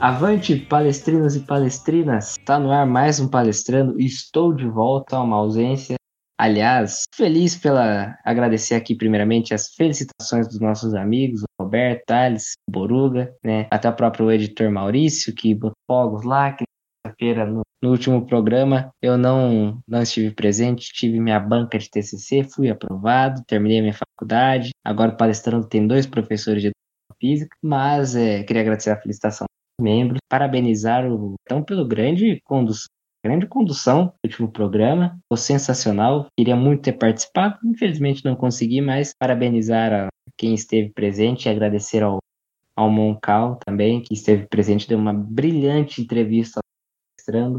Avante, palestrinos e palestrinas! Tá no ar mais um palestrando. Estou de volta a uma ausência. Aliás, feliz pela agradecer aqui primeiramente as felicitações dos nossos amigos, Roberto, Thales, Boruga, né? Até o próprio editor Maurício, que botou fogos lá, que feira no, no, último programa eu não não estive presente, tive minha banca de TCC, fui aprovado, terminei minha faculdade. Agora o palestrando tem dois professores de educação física, mas é, queria agradecer a felicitação membros, parabenizar o então pelo grande condução grande condução do último programa, foi sensacional, queria muito ter participado, infelizmente não consegui, mas parabenizar a quem esteve presente e agradecer ao, ao Moncal também, que esteve presente, deu uma brilhante entrevista mostrando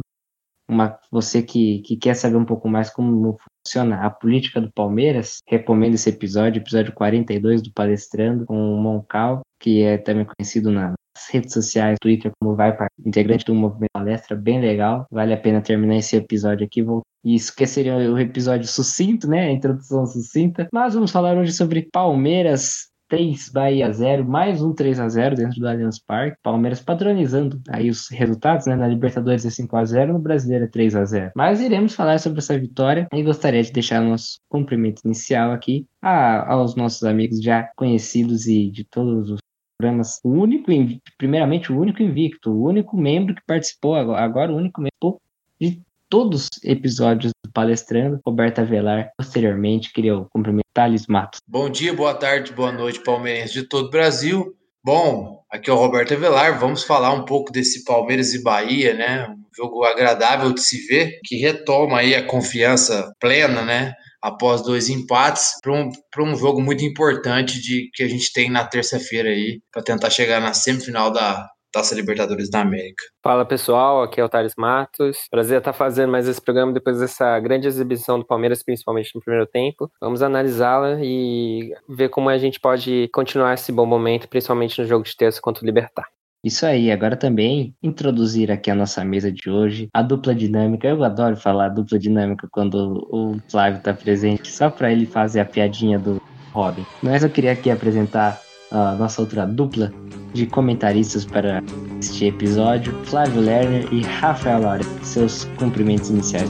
uma, você que, que quer saber um pouco mais como funciona a política do Palmeiras, recomendo esse episódio, episódio 42 do Palestrando, com o Moncal, que é também conhecido na, redes sociais, Twitter, como vai integrante do movimento palestra, bem legal. Vale a pena terminar esse episódio aqui. Vou... Isso que seria o episódio sucinto, né? A introdução sucinta. Mas vamos falar hoje sobre Palmeiras 3 Bahia 0, mais um 3 a 0 dentro do Allianz Parque. Palmeiras padronizando aí os resultados, né? Na Libertadores é 5 a 0, no Brasileiro é 3 a 0. Mas iremos falar sobre essa vitória e gostaria de deixar nosso cumprimento inicial aqui a, aos nossos amigos já conhecidos e de todos os programas, o único, primeiramente o único invicto, o único membro que participou, agora o único membro de todos os episódios do Palestrando, Roberta Velar. Posteriormente, queria cumprimentar Thales Matos. Bom dia, boa tarde, boa noite, palmeirenses de todo o Brasil. Bom, aqui é o Roberto Avelar, vamos falar um pouco desse Palmeiras e Bahia, né? Um jogo agradável de se ver, que retoma aí a confiança plena, né? Após dois empates para um, um jogo muito importante de que a gente tem na terça-feira aí para tentar chegar na semifinal da Taça Libertadores da América. Fala pessoal, aqui é o Thales Matos. Prazer estar fazendo mais esse programa depois dessa grande exibição do Palmeiras, principalmente no primeiro tempo. Vamos analisá-la e ver como a gente pode continuar esse bom momento, principalmente no jogo de terça contra o Libertar. Isso aí, agora também introduzir aqui a nossa mesa de hoje, a dupla dinâmica. Eu adoro falar dupla dinâmica quando o Flávio está presente, só para ele fazer a piadinha do Robin. Mas eu queria aqui apresentar a nossa outra dupla de comentaristas para este episódio, Flávio Lerner e Rafael Laura. Seus cumprimentos iniciais.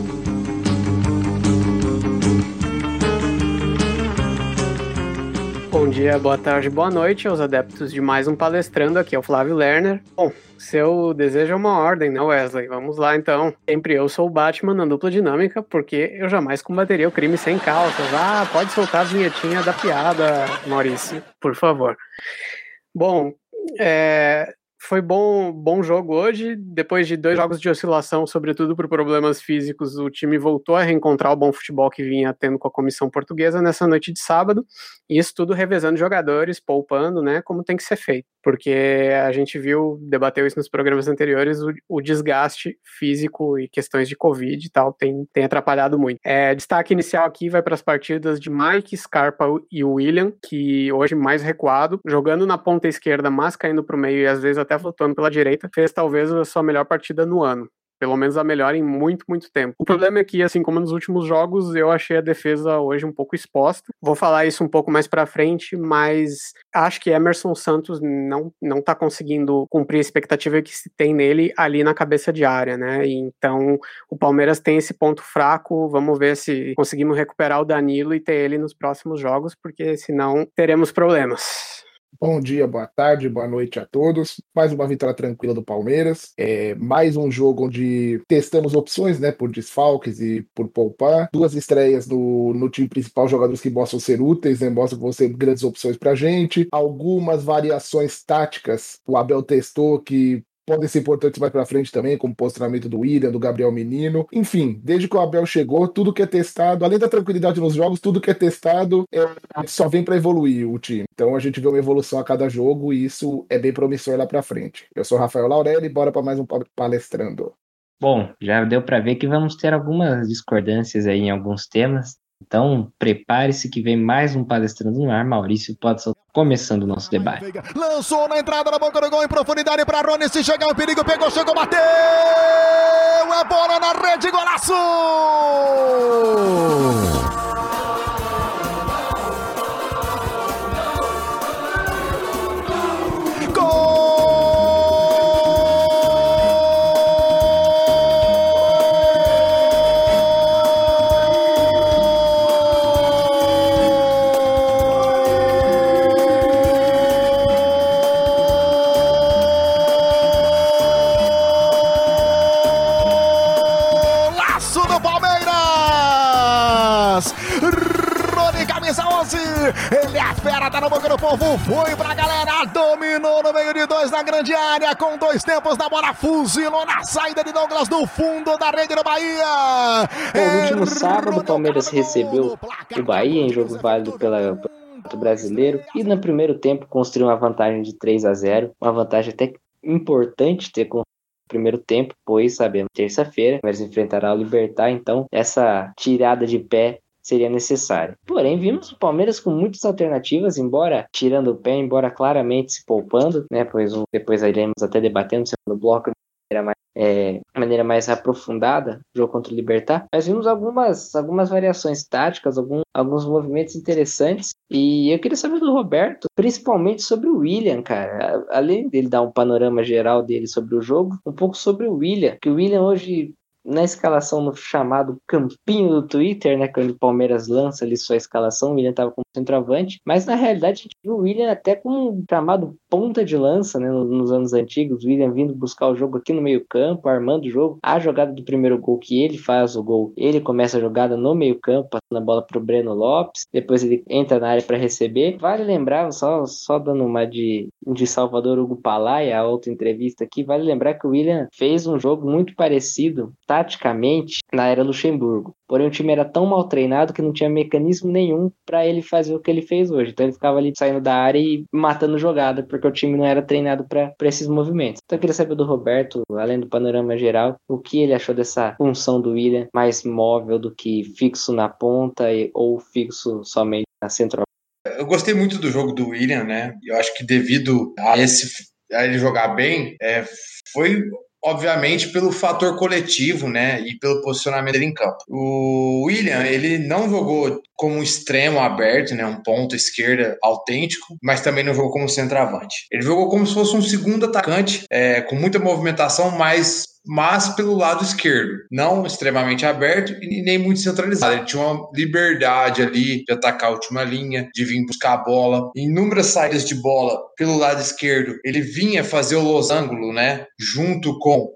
Bom dia, boa tarde, boa noite aos adeptos de mais um palestrando. Aqui é o Flávio Lerner. Bom, seu desejo é uma ordem, né, Wesley? Vamos lá então. Sempre eu sou o Batman na dupla dinâmica, porque eu jamais combateria o crime sem calças. Ah, pode soltar a vinhetinha da piada, Maurício, por favor. Bom, é, foi bom, bom jogo hoje. Depois de dois jogos de oscilação, sobretudo por problemas físicos, o time voltou a reencontrar o bom futebol que vinha tendo com a comissão portuguesa nessa noite de sábado. E isso tudo revezando jogadores, poupando, né? Como tem que ser feito. Porque a gente viu, debateu isso nos programas anteriores, o, o desgaste físico e questões de Covid e tal tem, tem atrapalhado muito. É, destaque inicial aqui vai para as partidas de Mike, Scarpa e William, que hoje mais recuado, jogando na ponta esquerda, mas caindo para o meio e às vezes até até flutuando pela direita, fez talvez a sua melhor partida no ano. Pelo menos a melhor em muito, muito tempo. O problema é que, assim como nos últimos jogos, eu achei a defesa hoje um pouco exposta. Vou falar isso um pouco mais pra frente, mas acho que Emerson Santos não, não tá conseguindo cumprir a expectativa que se tem nele ali na cabeça de área, né? Então, o Palmeiras tem esse ponto fraco. Vamos ver se conseguimos recuperar o Danilo e ter ele nos próximos jogos, porque senão teremos problemas. Bom dia, boa tarde, boa noite a todos. Mais uma vitória tranquila do Palmeiras. É mais um jogo onde testamos opções, né, por desfalques e por poupar. Duas estreias no, no time principal, jogadores que mostram ser úteis, né, mostram que vão ser grandes opções pra gente. Algumas variações táticas. O Abel testou que podem ser importantes mais para frente também, como o posicionamento do William, do Gabriel Menino. Enfim, desde que o Abel chegou, tudo que é testado, além da tranquilidade nos jogos, tudo que é testado é, só vem para evoluir o time. Então a gente vê uma evolução a cada jogo e isso é bem promissor lá para frente. Eu sou Rafael Laurelli, bora para mais um palestrando. Bom, já deu para ver que vamos ter algumas discordâncias aí em alguns temas. Então, prepare-se que vem mais um palestrando no ar. Maurício pode. Começando o nosso debate. Lançou na entrada da boca do gol em profundidade para Rony. Se chegar o perigo, pegou, chegou, bateu! É bola na rede, golaço! Foi pra galera, dominou no meio de dois na grande área. Com dois tempos na bola, fuzilou na saída de Douglas do fundo da rede do Bahia. No último sábado, o Palmeiras recebeu o Bahia em jogo válido pela brasileiro e no primeiro tempo construiu uma vantagem de 3 a 0 uma vantagem até importante ter construído primeiro tempo, pois sabemos terça-feira vai enfrentará o Libertar, então essa tirada de pé seria necessária. Porém, vimos o Palmeiras com muitas alternativas, embora tirando o pé, embora claramente se poupando, né? Pois depois iremos até debatendo no segundo bloco maneira mais é, maneira mais aprofundada, jogo contra o Libertar, mas vimos algumas, algumas variações táticas, algum, alguns movimentos interessantes. E eu queria saber do Roberto, principalmente sobre o William, cara. Além dele dar um panorama geral dele sobre o jogo, um pouco sobre o William, que o William hoje na escalação no chamado campinho do Twitter, né, quando o Palmeiras lança ali sua escalação, o William estava como centroavante, mas na realidade a gente viu o William até como um chamado ponta de lança, né, nos anos antigos, William vindo buscar o jogo aqui no meio campo, armando o jogo, a jogada do primeiro gol que ele faz o gol, ele começa a jogada no meio campo, passando a bola para o Breno Lopes, depois ele entra na área para receber, vale lembrar, só, só dando uma de, de Salvador Hugo Palai, a outra entrevista aqui, vale lembrar que o William fez um jogo muito parecido taticamente na era Luxemburgo. Porém, o time era tão mal treinado que não tinha mecanismo nenhum para ele fazer o que ele fez hoje. Então, ele ficava ali saindo da área e matando jogada, porque o time não era treinado para esses movimentos. Então, eu queria saber do Roberto, além do panorama geral, o que ele achou dessa função do William mais móvel do que fixo na ponta e, ou fixo somente na central. Eu gostei muito do jogo do William, né? Eu acho que devido a esse a ele jogar bem, é, foi obviamente pelo fator coletivo, né, e pelo posicionamento dele em campo. O William, ele não jogou como um extremo aberto, né, um ponto esquerda autêntico, mas também não jogou como centroavante. Ele jogou como se fosse um segundo atacante, é, com muita movimentação, mas mas pelo lado esquerdo, não extremamente aberto e nem muito centralizado. Ele tinha uma liberdade ali de atacar a última linha, de vir buscar a bola. Em inúmeras saídas de bola pelo lado esquerdo, ele vinha fazer o losango, né, junto com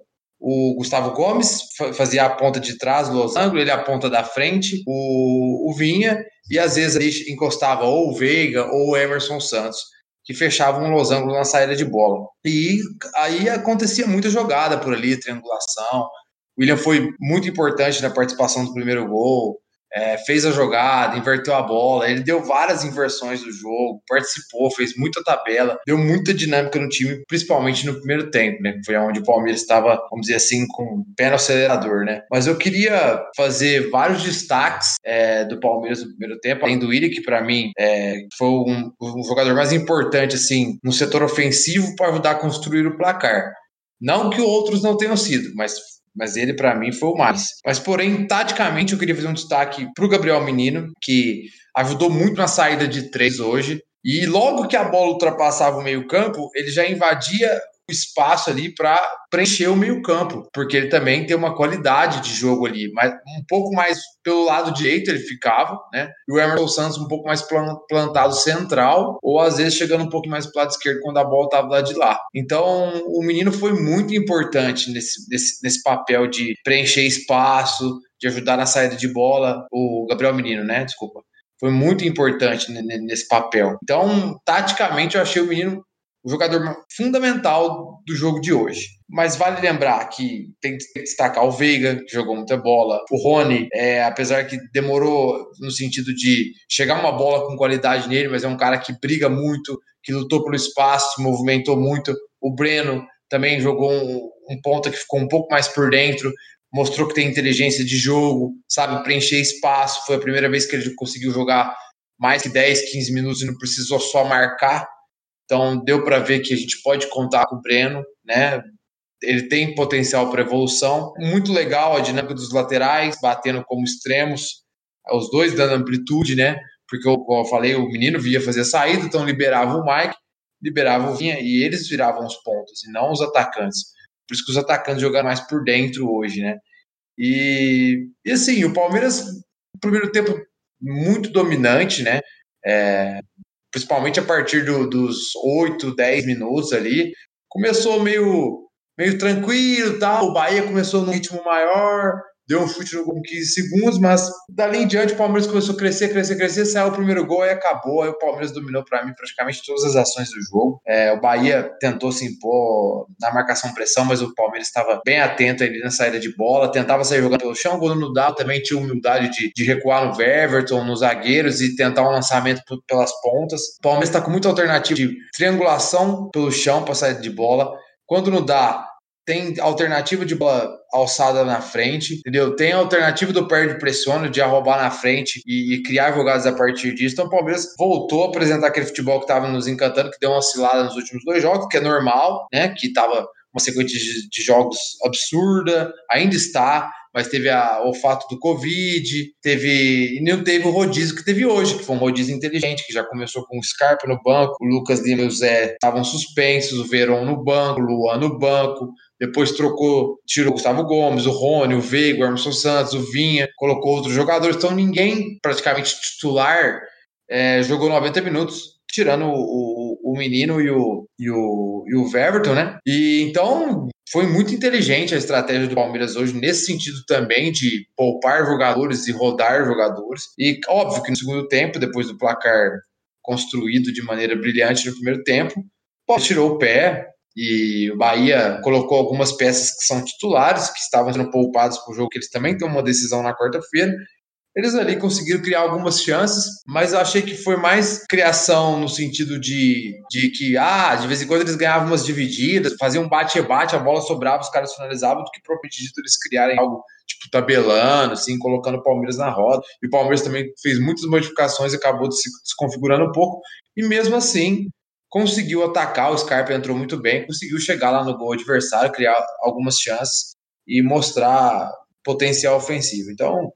o Gustavo Gomes fazia a ponta de trás do losango, ele a ponta da frente, o, o Vinha, e às vezes ele encostava ou o Veiga ou o Emerson Santos que fechavam um losango na saída de bola. E aí acontecia muita jogada por ali, triangulação. O William foi muito importante na participação do primeiro gol é, fez a jogada, inverteu a bola, ele deu várias inversões do jogo, participou, fez muita tabela, deu muita dinâmica no time, principalmente no primeiro tempo, né? Foi onde o Palmeiras estava, vamos dizer assim, com o pé no acelerador, né? Mas eu queria fazer vários destaques é, do Palmeiras no primeiro tempo, além do Willi, que para mim é, foi um, um jogador mais importante, assim, no setor ofensivo para ajudar a construir o placar. Não que outros não tenham sido, mas mas ele para mim foi o mais. Mas porém, taticamente, eu queria fazer um destaque para o Gabriel Menino, que ajudou muito na saída de três hoje. E logo que a bola ultrapassava o meio-campo, ele já invadia espaço ali para preencher o meio-campo, porque ele também tem uma qualidade de jogo ali, mas um pouco mais pelo lado direito ele ficava, né? E o Emerson Santos um pouco mais plantado central, ou às vezes chegando um pouco mais para lado esquerdo quando a bola estava lá de lá. Então, o menino foi muito importante nesse, nesse, nesse papel de preencher espaço, de ajudar na saída de bola, o Gabriel Menino, né? Desculpa foi muito importante nesse papel. Então, taticamente, eu achei o menino o jogador fundamental do jogo de hoje. Mas vale lembrar que tem que destacar o Veiga, que jogou muita bola, o Rony, é, apesar que demorou no sentido de chegar uma bola com qualidade nele, mas é um cara que briga muito, que lutou pelo espaço, movimentou muito. O Breno também jogou um, um ponta que ficou um pouco mais por dentro, mostrou que tem inteligência de jogo, sabe preencher espaço. Foi a primeira vez que ele conseguiu jogar mais que 10, 15 minutos e não precisou só marcar. Então, deu para ver que a gente pode contar com o Breno, né? Ele tem potencial para evolução. Muito legal a dinâmica dos laterais, batendo como extremos, os dois dando amplitude, né? Porque, como eu falei, o menino via fazer a saída, então liberava o Mike, liberava o Vinha, e eles viravam os pontos, e não os atacantes. Por isso que os atacantes jogaram mais por dentro hoje, né? E, e assim, o Palmeiras, primeiro tempo, muito dominante, né? É, principalmente a partir do, dos 8, 10 minutos ali, começou meio, meio tranquilo tal. O Bahia começou num ritmo maior, deu um chute no gol com 15 segundos, mas dali em diante o Palmeiras começou a crescer, crescer, crescer, saiu o primeiro gol e acabou. Aí o Palmeiras dominou para mim praticamente todas as ações do jogo. É, o Bahia tentou se impor na marcação pressão, mas o Palmeiras estava bem atento ali na saída de bola, tentava sair jogando pelo chão. Quando não dava, também tinha humildade de, de recuar no Everton, nos zagueiros e tentar um lançamento pelas pontas. O Palmeiras está com muita alternativa de triangulação pelo chão para saída de bola. Quando não dá, tem alternativa de bola alçada na frente, entendeu? Tem alternativa do perde pressiona, de arrobar na frente e, e, criar jogadas a partir disso. Então o Palmeiras voltou a apresentar aquele futebol que estava nos encantando, que deu uma oscilada nos últimos dois jogos, que é normal, né? Que estava uma sequência de, de, jogos absurda, ainda está, mas teve a, o fato do Covid, teve. E não teve o rodízio que teve hoje, que foi um rodízio inteligente, que já começou com o Scarpa no banco, o Lucas Lima e o Zé estavam suspensos, o Verón no banco, o Luan no banco, depois trocou, tirou o Gustavo Gomes, o Rony, o Veiga, o Emerson Santos, o Vinha, colocou outros jogadores. Então ninguém praticamente titular é, jogou 90 minutos, tirando o, o, o menino e o, e o, e o Everton, né? E então foi muito inteligente a estratégia do Palmeiras hoje, nesse sentido também, de poupar jogadores e rodar jogadores. E óbvio que no segundo tempo, depois do placar construído de maneira brilhante no primeiro tempo, tirou o pé, e o Bahia colocou algumas peças que são titulares, que estavam sendo poupadas para o jogo, que eles também têm uma decisão na quarta-feira. Eles ali conseguiram criar algumas chances, mas eu achei que foi mais criação no sentido de, de que, ah, de vez em quando eles ganhavam umas divididas, faziam um bate-bate, a bola sobrava, os caras finalizavam, do que propriamente dito eles criarem algo tipo tabelando, assim, colocando o Palmeiras na roda. E o Palmeiras também fez muitas modificações e acabou se, se configurando um pouco. E mesmo assim, conseguiu atacar, o Scarpa entrou muito bem, conseguiu chegar lá no gol adversário, criar algumas chances e mostrar potencial ofensivo. Então,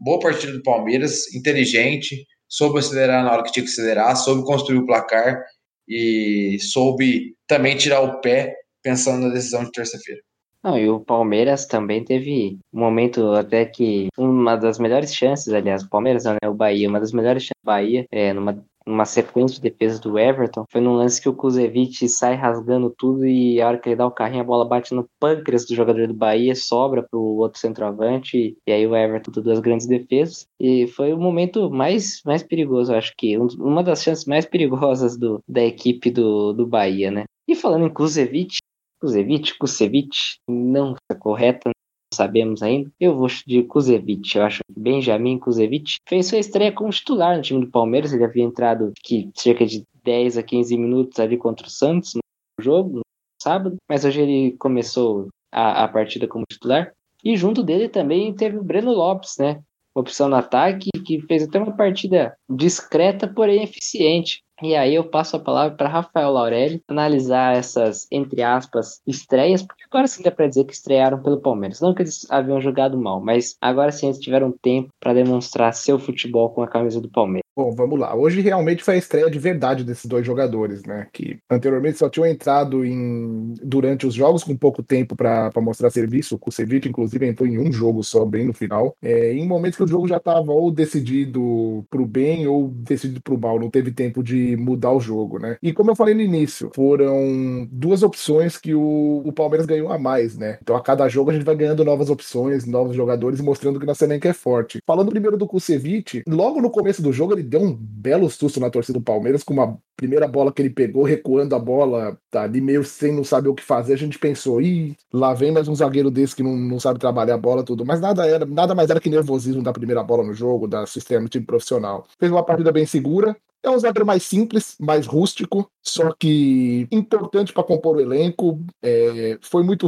boa partida do Palmeiras, inteligente, soube acelerar na hora que tinha que acelerar, soube construir o placar e soube também tirar o pé pensando na decisão de terça-feira. Não, e o Palmeiras também teve um momento até que uma das melhores chances, aliás, o Palmeiras não, né? O Bahia, uma das melhores chances do Bahia, é, numa uma sequência de defesa do Everton, foi num lance que o Kuzevic sai rasgando tudo e a hora que ele dá o carrinho, a bola bate no pâncreas do jogador do Bahia, sobra pro outro centroavante, e aí o Everton tem duas grandes defesas. E foi o momento mais, mais perigoso, acho que, uma das chances mais perigosas do, da equipe do, do Bahia, né? E falando em Kuzevic, Kuzevic, Kusevic, não está correta, sabemos ainda. Eu vou de Kuzevic, eu acho que Benjamin Kuzevic fez sua estreia como titular no time do Palmeiras. Ele havia entrado que cerca de 10 a 15 minutos ali contra o Santos no jogo, no sábado, mas hoje ele começou a, a partida como titular. E junto dele também teve o Breno Lopes, né? Opção no ataque, que fez até uma partida discreta, porém eficiente. E aí eu passo a palavra para Rafael Laurelli analisar essas, entre aspas, estreias, porque agora sim dá para dizer que estrearam pelo Palmeiras. Não que eles haviam jogado mal, mas agora sim eles tiveram tempo para demonstrar seu futebol com a camisa do Palmeiras. Bom, vamos lá. Hoje realmente foi a estreia de verdade desses dois jogadores, né? Que anteriormente só tinham entrado em durante os jogos com pouco tempo para mostrar serviço. O Kusevich, inclusive, entrou em um jogo só, bem no final. É, em momentos que o jogo já estava ou decidido para o bem ou decidido para o mal. Não teve tempo de mudar o jogo, né? E como eu falei no início, foram duas opções que o, o Palmeiras ganhou a mais, né? Então a cada jogo a gente vai ganhando novas opções, novos jogadores, mostrando que nossa elenco é forte. Falando primeiro do Kusevich, logo no começo do jogo ele deu um belo susto na torcida do Palmeiras com uma primeira bola que ele pegou, recuando a bola, tá ali meio sem não saber o que fazer, a gente pensou, ih, lá vem mais um zagueiro desse que não, não sabe trabalhar a bola, tudo. Mas nada era, nada mais era que nervosismo da primeira bola no jogo, da sistema no time profissional. Fez uma partida bem segura, é um zagueiro mais simples, mais rústico, só que importante para compor o elenco. É, foi muito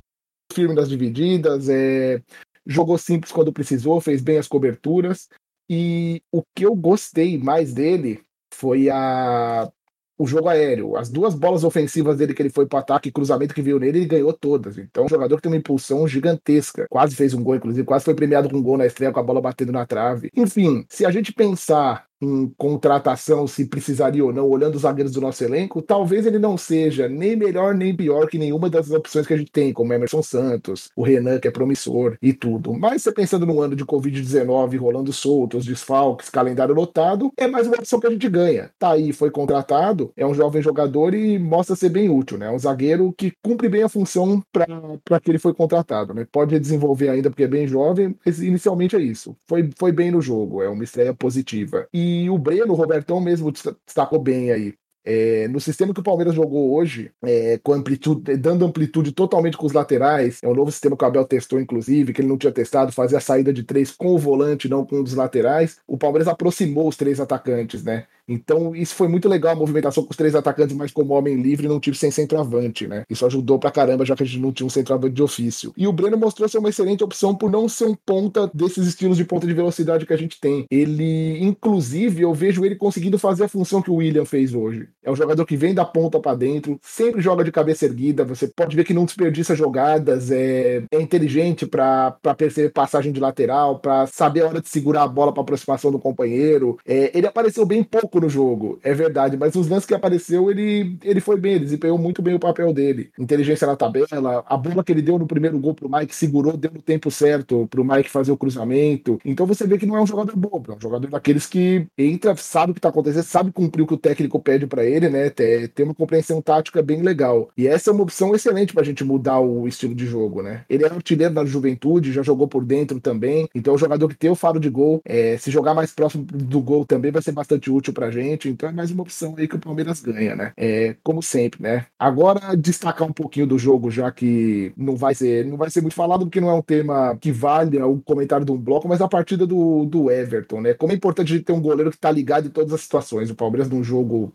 firme nas divididas, é, jogou simples quando precisou, fez bem as coberturas. E o que eu gostei mais dele foi a o jogo aéreo. As duas bolas ofensivas dele que ele foi para ataque, cruzamento que veio nele, ele ganhou todas. Então, um jogador que tem uma impulsão gigantesca. Quase fez um gol, inclusive, quase foi premiado com um gol na estreia com a bola batendo na trave. Enfim, se a gente pensar em contratação, se precisaria ou não, olhando os zagueiros do nosso elenco, talvez ele não seja nem melhor nem pior que nenhuma das opções que a gente tem, como Emerson Santos, o Renan, que é promissor e tudo. Mas você pensando no ano de Covid-19 rolando solto, os desfalques, calendário lotado, é mais uma opção que a gente ganha. Tá aí, foi contratado, é um jovem jogador e mostra ser bem útil, né? É um zagueiro que cumpre bem a função para que ele foi contratado, né? Pode desenvolver ainda porque é bem jovem, mas inicialmente é isso. Foi, foi bem no jogo, é uma estreia positiva. E o Breno, o Robertão mesmo destacou bem aí. É, no sistema que o Palmeiras jogou hoje, é, com amplitude, dando amplitude totalmente com os laterais, é um novo sistema que o Abel testou, inclusive, que ele não tinha testado, fazer a saída de três com o volante, não com um dos laterais. O Palmeiras aproximou os três atacantes, né? Então, isso foi muito legal, a movimentação com os três atacantes, mas como homem livre, num time sem centroavante, né? Isso ajudou pra caramba, já que a gente não tinha um centroavante de ofício. E o Breno mostrou ser uma excelente opção por não ser um ponta desses estilos de ponta de velocidade que a gente tem. Ele, inclusive, eu vejo ele conseguindo fazer a função que o William fez hoje. É um jogador que vem da ponta para dentro, sempre joga de cabeça erguida, você pode ver que não desperdiça jogadas, é, é inteligente para perceber passagem de lateral, para saber a hora de segurar a bola para aproximação do companheiro. É, ele apareceu bem pouco no jogo, é verdade, mas os lances que apareceu, ele, ele foi bem, ele desempenhou muito bem o papel dele. Inteligência na tabela, a bola que ele deu no primeiro gol pro Mike segurou, deu no tempo certo pro Mike fazer o cruzamento. Então você vê que não é um jogador bobo, é um jogador daqueles que entra, sabe o que tá acontecendo, sabe cumprir o que o técnico pede para ele, né? Tem uma compreensão tática bem legal. E essa é uma opção excelente pra gente mudar o estilo de jogo, né? Ele é artilheiro da juventude, já jogou por dentro também. Então é um jogador que tem o faro de gol. É, se jogar mais próximo do gol também vai ser bastante útil pra gente, então é mais uma opção aí que o Palmeiras ganha, né? É, como sempre, né? Agora, destacar um pouquinho do jogo, já que não vai ser, não vai ser muito falado, porque não é um tema que vale o comentário de um bloco, mas a partida do, do Everton, né? Como é importante ter um goleiro que tá ligado em todas as situações. O Palmeiras num jogo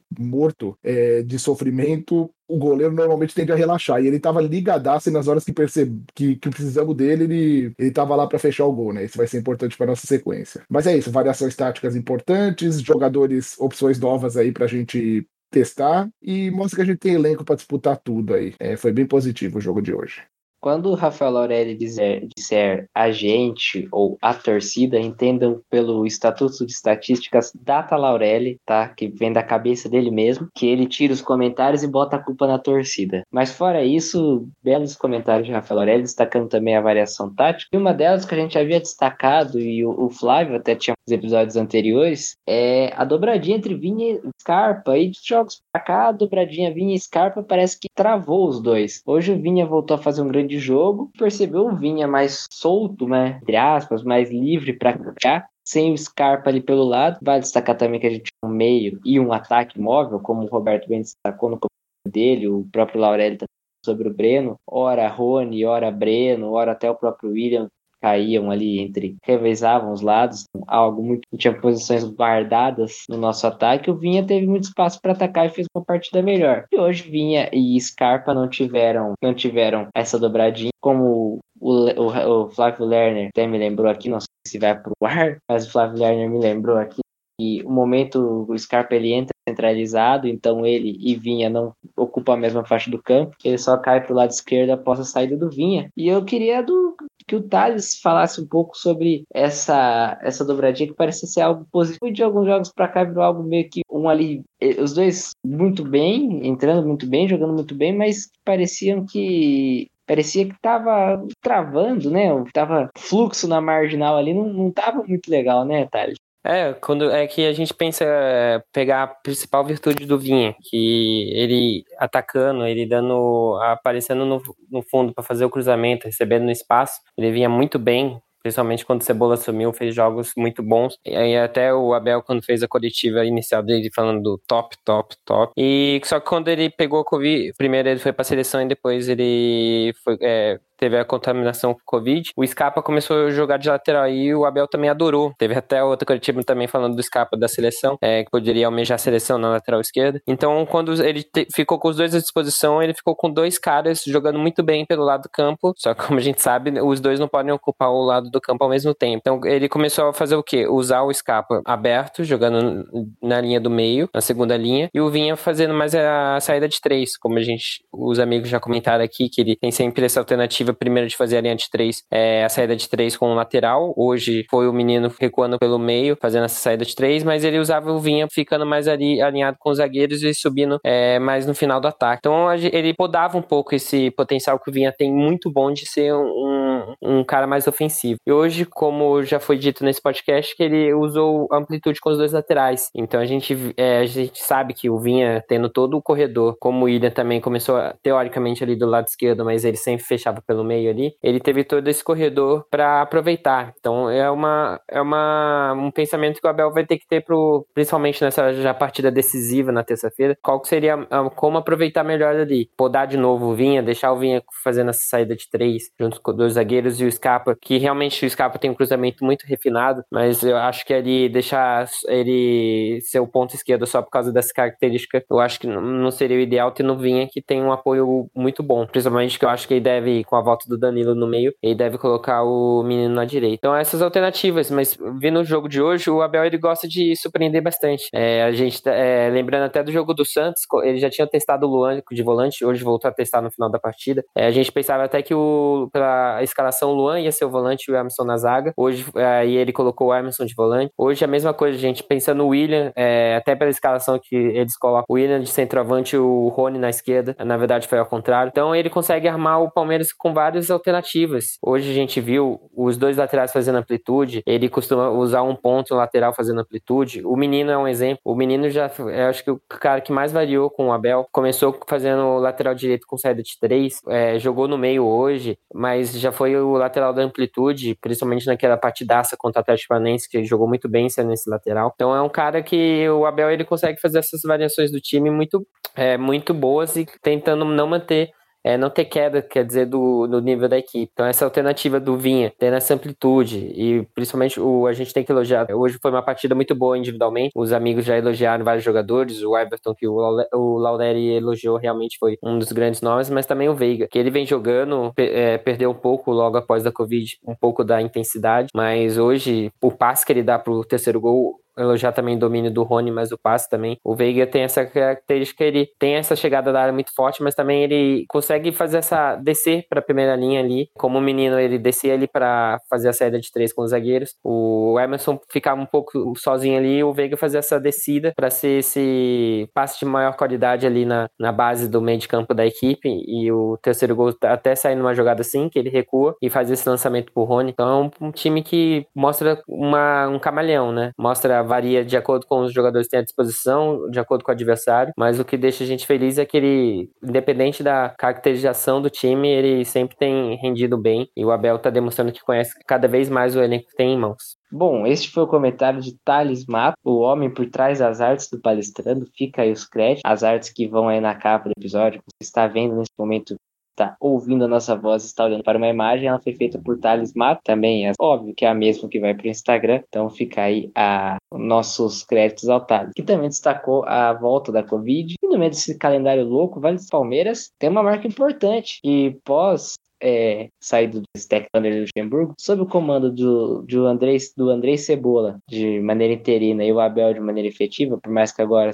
é, de sofrimento, o goleiro normalmente tende a relaxar. E ele tava ligadaço e nas horas que, percebe, que, que precisamos dele, ele, ele tava lá para fechar o gol, né? Isso vai ser importante para nossa sequência. Mas é isso, variações táticas importantes, jogadores, opções novas aí pra gente testar e mostra que a gente tem elenco para disputar tudo aí. É, foi bem positivo o jogo de hoje. Quando o Rafael Aureli dizer, disser a gente ou a torcida, entendam pelo Estatuto de Estatísticas Data Laurelli, tá? Que vem da cabeça dele mesmo, que ele tira os comentários e bota a culpa na torcida. Mas fora isso, belos comentários de Rafael Aureli, destacando também a variação tática. E uma delas que a gente havia destacado, e o, o Flávio até tinha nos episódios anteriores, é a dobradinha entre Vinha e Scarpa. E dos jogos pra cá, a dobradinha Vinha e Scarpa parece que travou os dois. Hoje o Vinha voltou a fazer um grande de jogo, percebeu Vinha mais solto, né, entre aspas, mais livre para criar, sem o Scarpa ali pelo lado. Vale destacar também que a gente tem um meio e um ataque móvel, como o Roberto bem destacou no dele, o próprio Laurelli tá sobre o Breno, ora Rony, ora Breno, ora até o próprio William caíam ali entre, revezavam os lados, algo muito, tinha posições guardadas no nosso ataque, o Vinha teve muito espaço para atacar e fez uma partida melhor. E hoje Vinha e Scarpa não tiveram, não tiveram essa dobradinha, como o, o, o Flávio Lerner até me lembrou aqui, não sei se vai pro ar, mas o Flávio Lerner me lembrou aqui e o momento o Scarpa ele entra centralizado, então ele e Vinha não ocupam a mesma faixa do campo, ele só cai para o lado esquerdo após a saída do Vinha. E eu queria do, que o Thales falasse um pouco sobre essa, essa dobradinha que parecia ser algo positivo de alguns jogos para cá virou algo meio que um ali, os dois muito bem, entrando muito bem, jogando muito bem, mas pareciam que parecia que tava travando, né? Tava fluxo na marginal ali, não, não tava muito legal, né, Thales? É, quando é que a gente pensa é, pegar a principal virtude do Vinha, que ele atacando, ele dando, aparecendo no, no fundo para fazer o cruzamento, recebendo no espaço, ele vinha muito bem, principalmente quando o Cebola sumiu, fez jogos muito bons. E aí até o Abel, quando fez a coletiva inicial dele, falando do top, top, top. E só que quando ele pegou a Covid, primeiro ele foi pra seleção e depois ele foi, é, teve a contaminação com Covid, o Scarpa começou a jogar de lateral e o Abel também adorou. Teve até outra coletiva também falando do Scarpa da seleção, é, que poderia almejar a seleção na lateral esquerda. Então, quando ele te, ficou com os dois à disposição, ele ficou com dois caras jogando muito bem pelo lado do campo. Só que, como a gente sabe, os dois não podem ocupar o lado do campo ao mesmo tempo. Então, ele começou a fazer o quê? Usar o Scarpa aberto, jogando na linha do meio, na segunda linha, e o Vinha fazendo mais a saída de três, como a gente, os amigos já comentaram aqui, que ele tem sempre essa alternativa primeira de fazer a linha de três, é, a saída de três com o lateral. Hoje foi o menino recuando pelo meio, fazendo essa saída de três, mas ele usava o Vinha ficando mais ali alinhado com os zagueiros e subindo é, mais no final do ataque. Então ele podava um pouco esse potencial que o Vinha tem muito bom de ser um, um cara mais ofensivo. E hoje, como já foi dito nesse podcast, que ele usou amplitude com os dois laterais. Então a gente, é, a gente sabe que o Vinha tendo todo o corredor, como o William também começou teoricamente ali do lado esquerdo, mas ele sempre fechava pelo meio ali, ele teve todo esse corredor para aproveitar. Então é uma é uma um pensamento que o Abel vai ter que ter pro, principalmente nessa já partida decisiva na terça-feira, qual que seria como aproveitar melhor ali, podar de novo o Vinha, deixar o Vinha fazendo essa saída de três junto com dois zagueiros e o Scarpa, que realmente o Scarpa tem um cruzamento muito refinado, mas eu acho que ali deixar ele ser o ponto esquerdo só por causa dessa característica, eu acho que não seria o ideal ter no Vinha que tem um apoio muito bom, principalmente que eu acho que ele deve, com a volta do Danilo no meio, ele deve colocar o menino na direita. Então essas alternativas, mas vendo o jogo de hoje, o Abel ele gosta de surpreender bastante. É, a gente, tá, é, lembrando até do jogo do Santos, ele já tinha testado o Luan de volante, hoje voltou a testar no final da partida. É, a gente pensava até que o, pela escalação o Luan ia ser o volante e o Emerson na zaga. Hoje aí ele colocou o Emerson de volante. Hoje a mesma coisa, gente, pensando no William, é, até pela escalação que eles colocam o William de centroavante e o Rony na esquerda. Na verdade foi ao contrário. Então ele consegue armar o Palmeiras com várias alternativas. Hoje a gente viu os dois laterais fazendo amplitude. Ele costuma usar um ponto lateral fazendo amplitude. O menino é um exemplo. O menino já, eu acho que o cara que mais variou com o Abel. Começou fazendo lateral direito com saída de três, é, jogou no meio hoje, mas já foi o lateral da amplitude, principalmente naquela partidaça contra o Atlético Paranaense, que jogou muito bem sendo nesse lateral. Então é um cara que o Abel ele consegue fazer essas variações do time muito, é, muito boas e tentando não manter é, não ter queda, quer dizer, do, do nível da equipe. Então, essa alternativa do Vinha, tendo essa amplitude, e principalmente o, a gente tem que elogiar. Hoje foi uma partida muito boa individualmente, os amigos já elogiaram vários jogadores, o Everton, que o, o Lauderi elogiou, realmente foi um dos grandes nomes, mas também o Veiga, que ele vem jogando, é, perdeu um pouco logo após da Covid, um pouco da intensidade, mas hoje, o passe que ele dá pro terceiro gol, elogiar também o domínio do Rony, mas o passe também. O Veiga tem essa característica, ele tem essa chegada da área muito forte, mas também ele consegue fazer essa descer para a primeira linha ali. Como o menino, ele descia ali para fazer a saída de três com os zagueiros. O Emerson ficava um pouco sozinho ali, o Veiga fazia essa descida para ser esse passe de maior qualidade ali na, na base do meio de campo da equipe. E o terceiro gol até sair numa jogada assim, que ele recua e faz esse lançamento pro Rony. Então é um, um time que mostra uma, um camaleão, né? Mostra varia de acordo com os jogadores que têm à disposição, de acordo com o adversário, mas o que deixa a gente feliz é que ele, independente da caracterização do time, ele sempre tem rendido bem e o Abel está demonstrando que conhece cada vez mais o elenco que tem em mãos. Bom, este foi o comentário de Thales Mato, o homem por trás das artes do palestrando. Fica aí os créditos, as artes que vão aí na capa do episódio. Você está vendo nesse momento está ouvindo a nossa voz, está olhando para uma imagem, ela foi feita por Thales Mato, também é óbvio que é a mesma que vai para o Instagram, então fica aí a nossos créditos ao Thales, que também destacou a volta da Covid, e no meio desse calendário louco, Vale dos Palmeiras tem uma marca importante, e pós é, saído do Stack Under Luxemburgo, sob o comando do, do, André, do André Cebola de maneira interina e o Abel de maneira efetiva, por mais que agora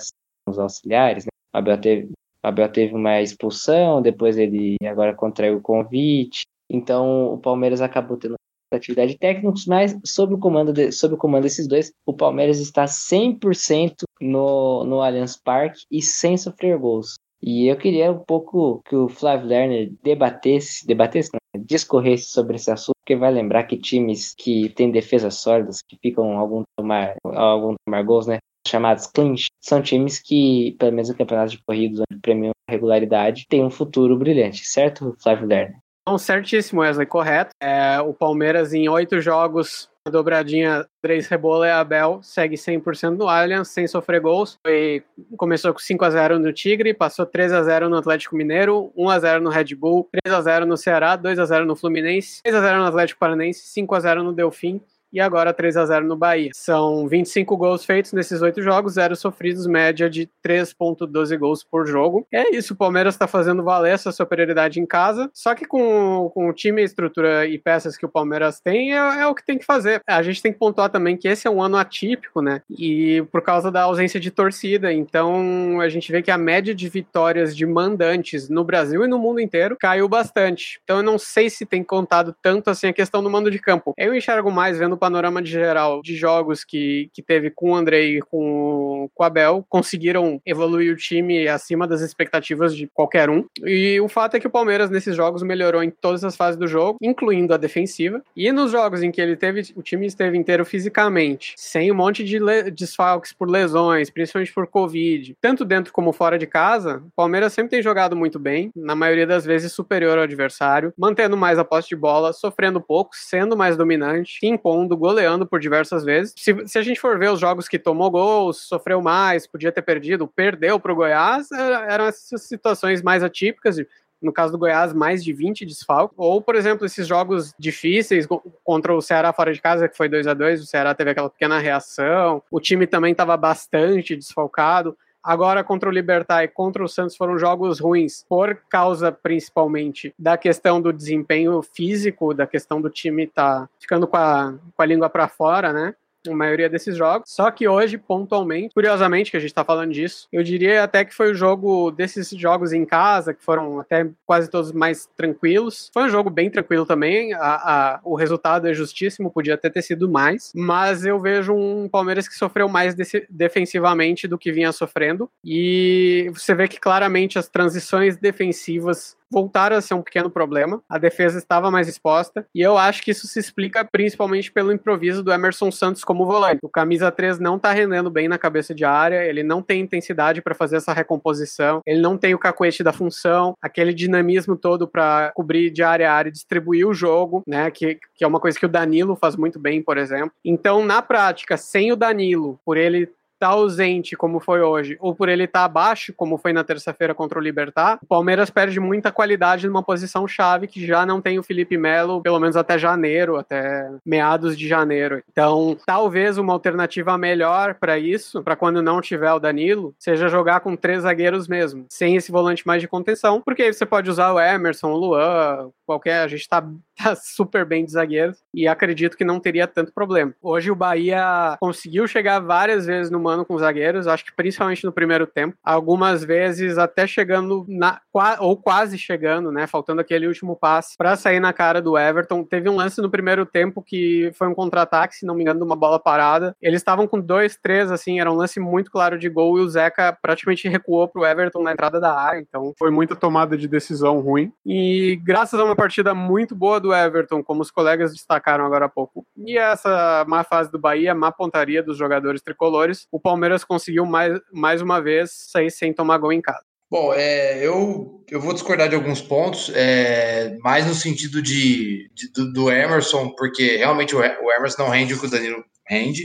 os auxiliares, né? O Abel teve, Abel teve uma expulsão, depois ele agora contraiu o convite. Então o Palmeiras acabou tendo atividade técnica, mas sob o comando de, sob o comando desses dois, o Palmeiras está 100% no no Allianz Parque e sem sofrer gols. E eu queria um pouco que o Flávio Lerner debatesse, debatesse, não, discorresse sobre esse assunto, porque vai lembrar que times que têm defesas sólidas, que ficam algum tomar, algum tomar gols, né? Chamados clinch, são times que, pelo menos no campeonato de corridas, onde premiam regularidade, tem um futuro brilhante, certo, Flávio Lerner? Então, certíssimo, Wesley, correto. É, o Palmeiras, em oito jogos, a dobradinha três Rebola e Abel segue 100% no Allianz, sem sofrer gols. Foi, começou com 5 a 0 no Tigre, passou 3 a 0 no Atlético Mineiro, 1 a 0 no Red Bull, 3 a 0 no Ceará, 2 a 0 no Fluminense, 3 a 0 no Atlético Paranense, 5 a 0 no Delfim e agora 3 a 0 no Bahia. São 25 gols feitos nesses oito jogos, zero sofridos, média de 3,12 gols por jogo. É isso, o Palmeiras está fazendo valer essa superioridade em casa, só que com, com o time, estrutura e peças que o Palmeiras tem, é, é, o que tem que fazer. A gente tem que pontuar também que esse é um ano atípico, né? E por causa da ausência de torcida, então a gente vê que a média de vitórias de mandantes no Brasil e no mundo inteiro caiu bastante. Então eu não sei se tem contado tanto assim a questão do mando de campo. Eu enxergo mais vendo o panorama de geral de jogos que, que teve com o Andrei e com, com o Abel, conseguiram evoluir o time acima das expectativas de qualquer um. E o fato é que o Palmeiras nesses jogos melhorou em todas as fases do jogo, incluindo a defensiva. E nos jogos em que ele teve, o time esteve inteiro fisicamente, sem um monte de desfalques por lesões, principalmente por Covid, tanto dentro como fora de casa, o Palmeiras sempre tem jogado muito bem, na maioria das vezes superior ao adversário, mantendo mais a posse de bola, sofrendo pouco, sendo mais dominante, impondo, goleando por diversas vezes. Se, se a gente for ver os jogos que tomou gols, sofreu mais, podia ter perdido, perdeu para o Goiás, eram essas situações mais atípicas no caso do Goiás, mais de 20 desfalques. Ou, por exemplo, esses jogos difíceis contra o Ceará fora de casa, que foi 2 a 2 o Ceará teve aquela pequena reação, o time também estava bastante desfalcado. Agora, contra o Libertar e contra o Santos foram jogos ruins, por causa principalmente da questão do desempenho físico, da questão do time tá ficando com a, com a língua para fora, né? A maioria desses jogos. Só que hoje, pontualmente, curiosamente, que a gente tá falando disso, eu diria até que foi o jogo desses jogos em casa, que foram até quase todos mais tranquilos. Foi um jogo bem tranquilo também. A, a, o resultado é justíssimo, podia até ter sido mais. Mas eu vejo um Palmeiras que sofreu mais defensivamente do que vinha sofrendo. E você vê que claramente as transições defensivas voltaram a ser um pequeno problema. A defesa estava mais exposta. E eu acho que isso se explica principalmente pelo improviso do Emerson Santos como volante. O camisa 3 não tá rendendo bem na cabeça de área, ele não tem intensidade para fazer essa recomposição, ele não tem o cacuete da função, aquele dinamismo todo para cobrir de área a área e distribuir o jogo, né? Que, que é uma coisa que o Danilo faz muito bem, por exemplo. Então, na prática, sem o Danilo, por ele tá ausente, como foi hoje, ou por ele estar tá abaixo, como foi na terça-feira contra o Libertar, o Palmeiras perde muita qualidade numa posição chave que já não tem o Felipe Melo, pelo menos até janeiro, até meados de janeiro. Então, talvez uma alternativa melhor para isso, para quando não tiver o Danilo, seja jogar com três zagueiros mesmo, sem esse volante mais de contenção, porque aí você pode usar o Emerson, o Luan, qualquer, a gente tá, tá super bem de zagueiros e acredito que não teria tanto problema. Hoje o Bahia conseguiu chegar várias vezes no mano com os zagueiros, acho que principalmente no primeiro tempo. Algumas vezes até chegando na ou quase chegando, né, faltando aquele último passe para sair na cara do Everton. Teve um lance no primeiro tempo que foi um contra-ataque, se não me engano, de uma bola parada. Eles estavam com dois, três, assim, era um lance muito claro de gol e o Zeca praticamente recuou pro Everton na entrada da área, então foi muita tomada de decisão ruim. E graças a uma partida muito boa do Everton, como os colegas destacaram agora há pouco, e essa má fase do Bahia, má pontaria dos jogadores tricolores, o Palmeiras conseguiu mais, mais uma vez sair sem tomar gol em casa. Bom, é, eu, eu vou discordar de alguns pontos, é, mais no sentido de, de do, do, Emerson, porque realmente o, o, Emerson não rende o que o Danilo rende,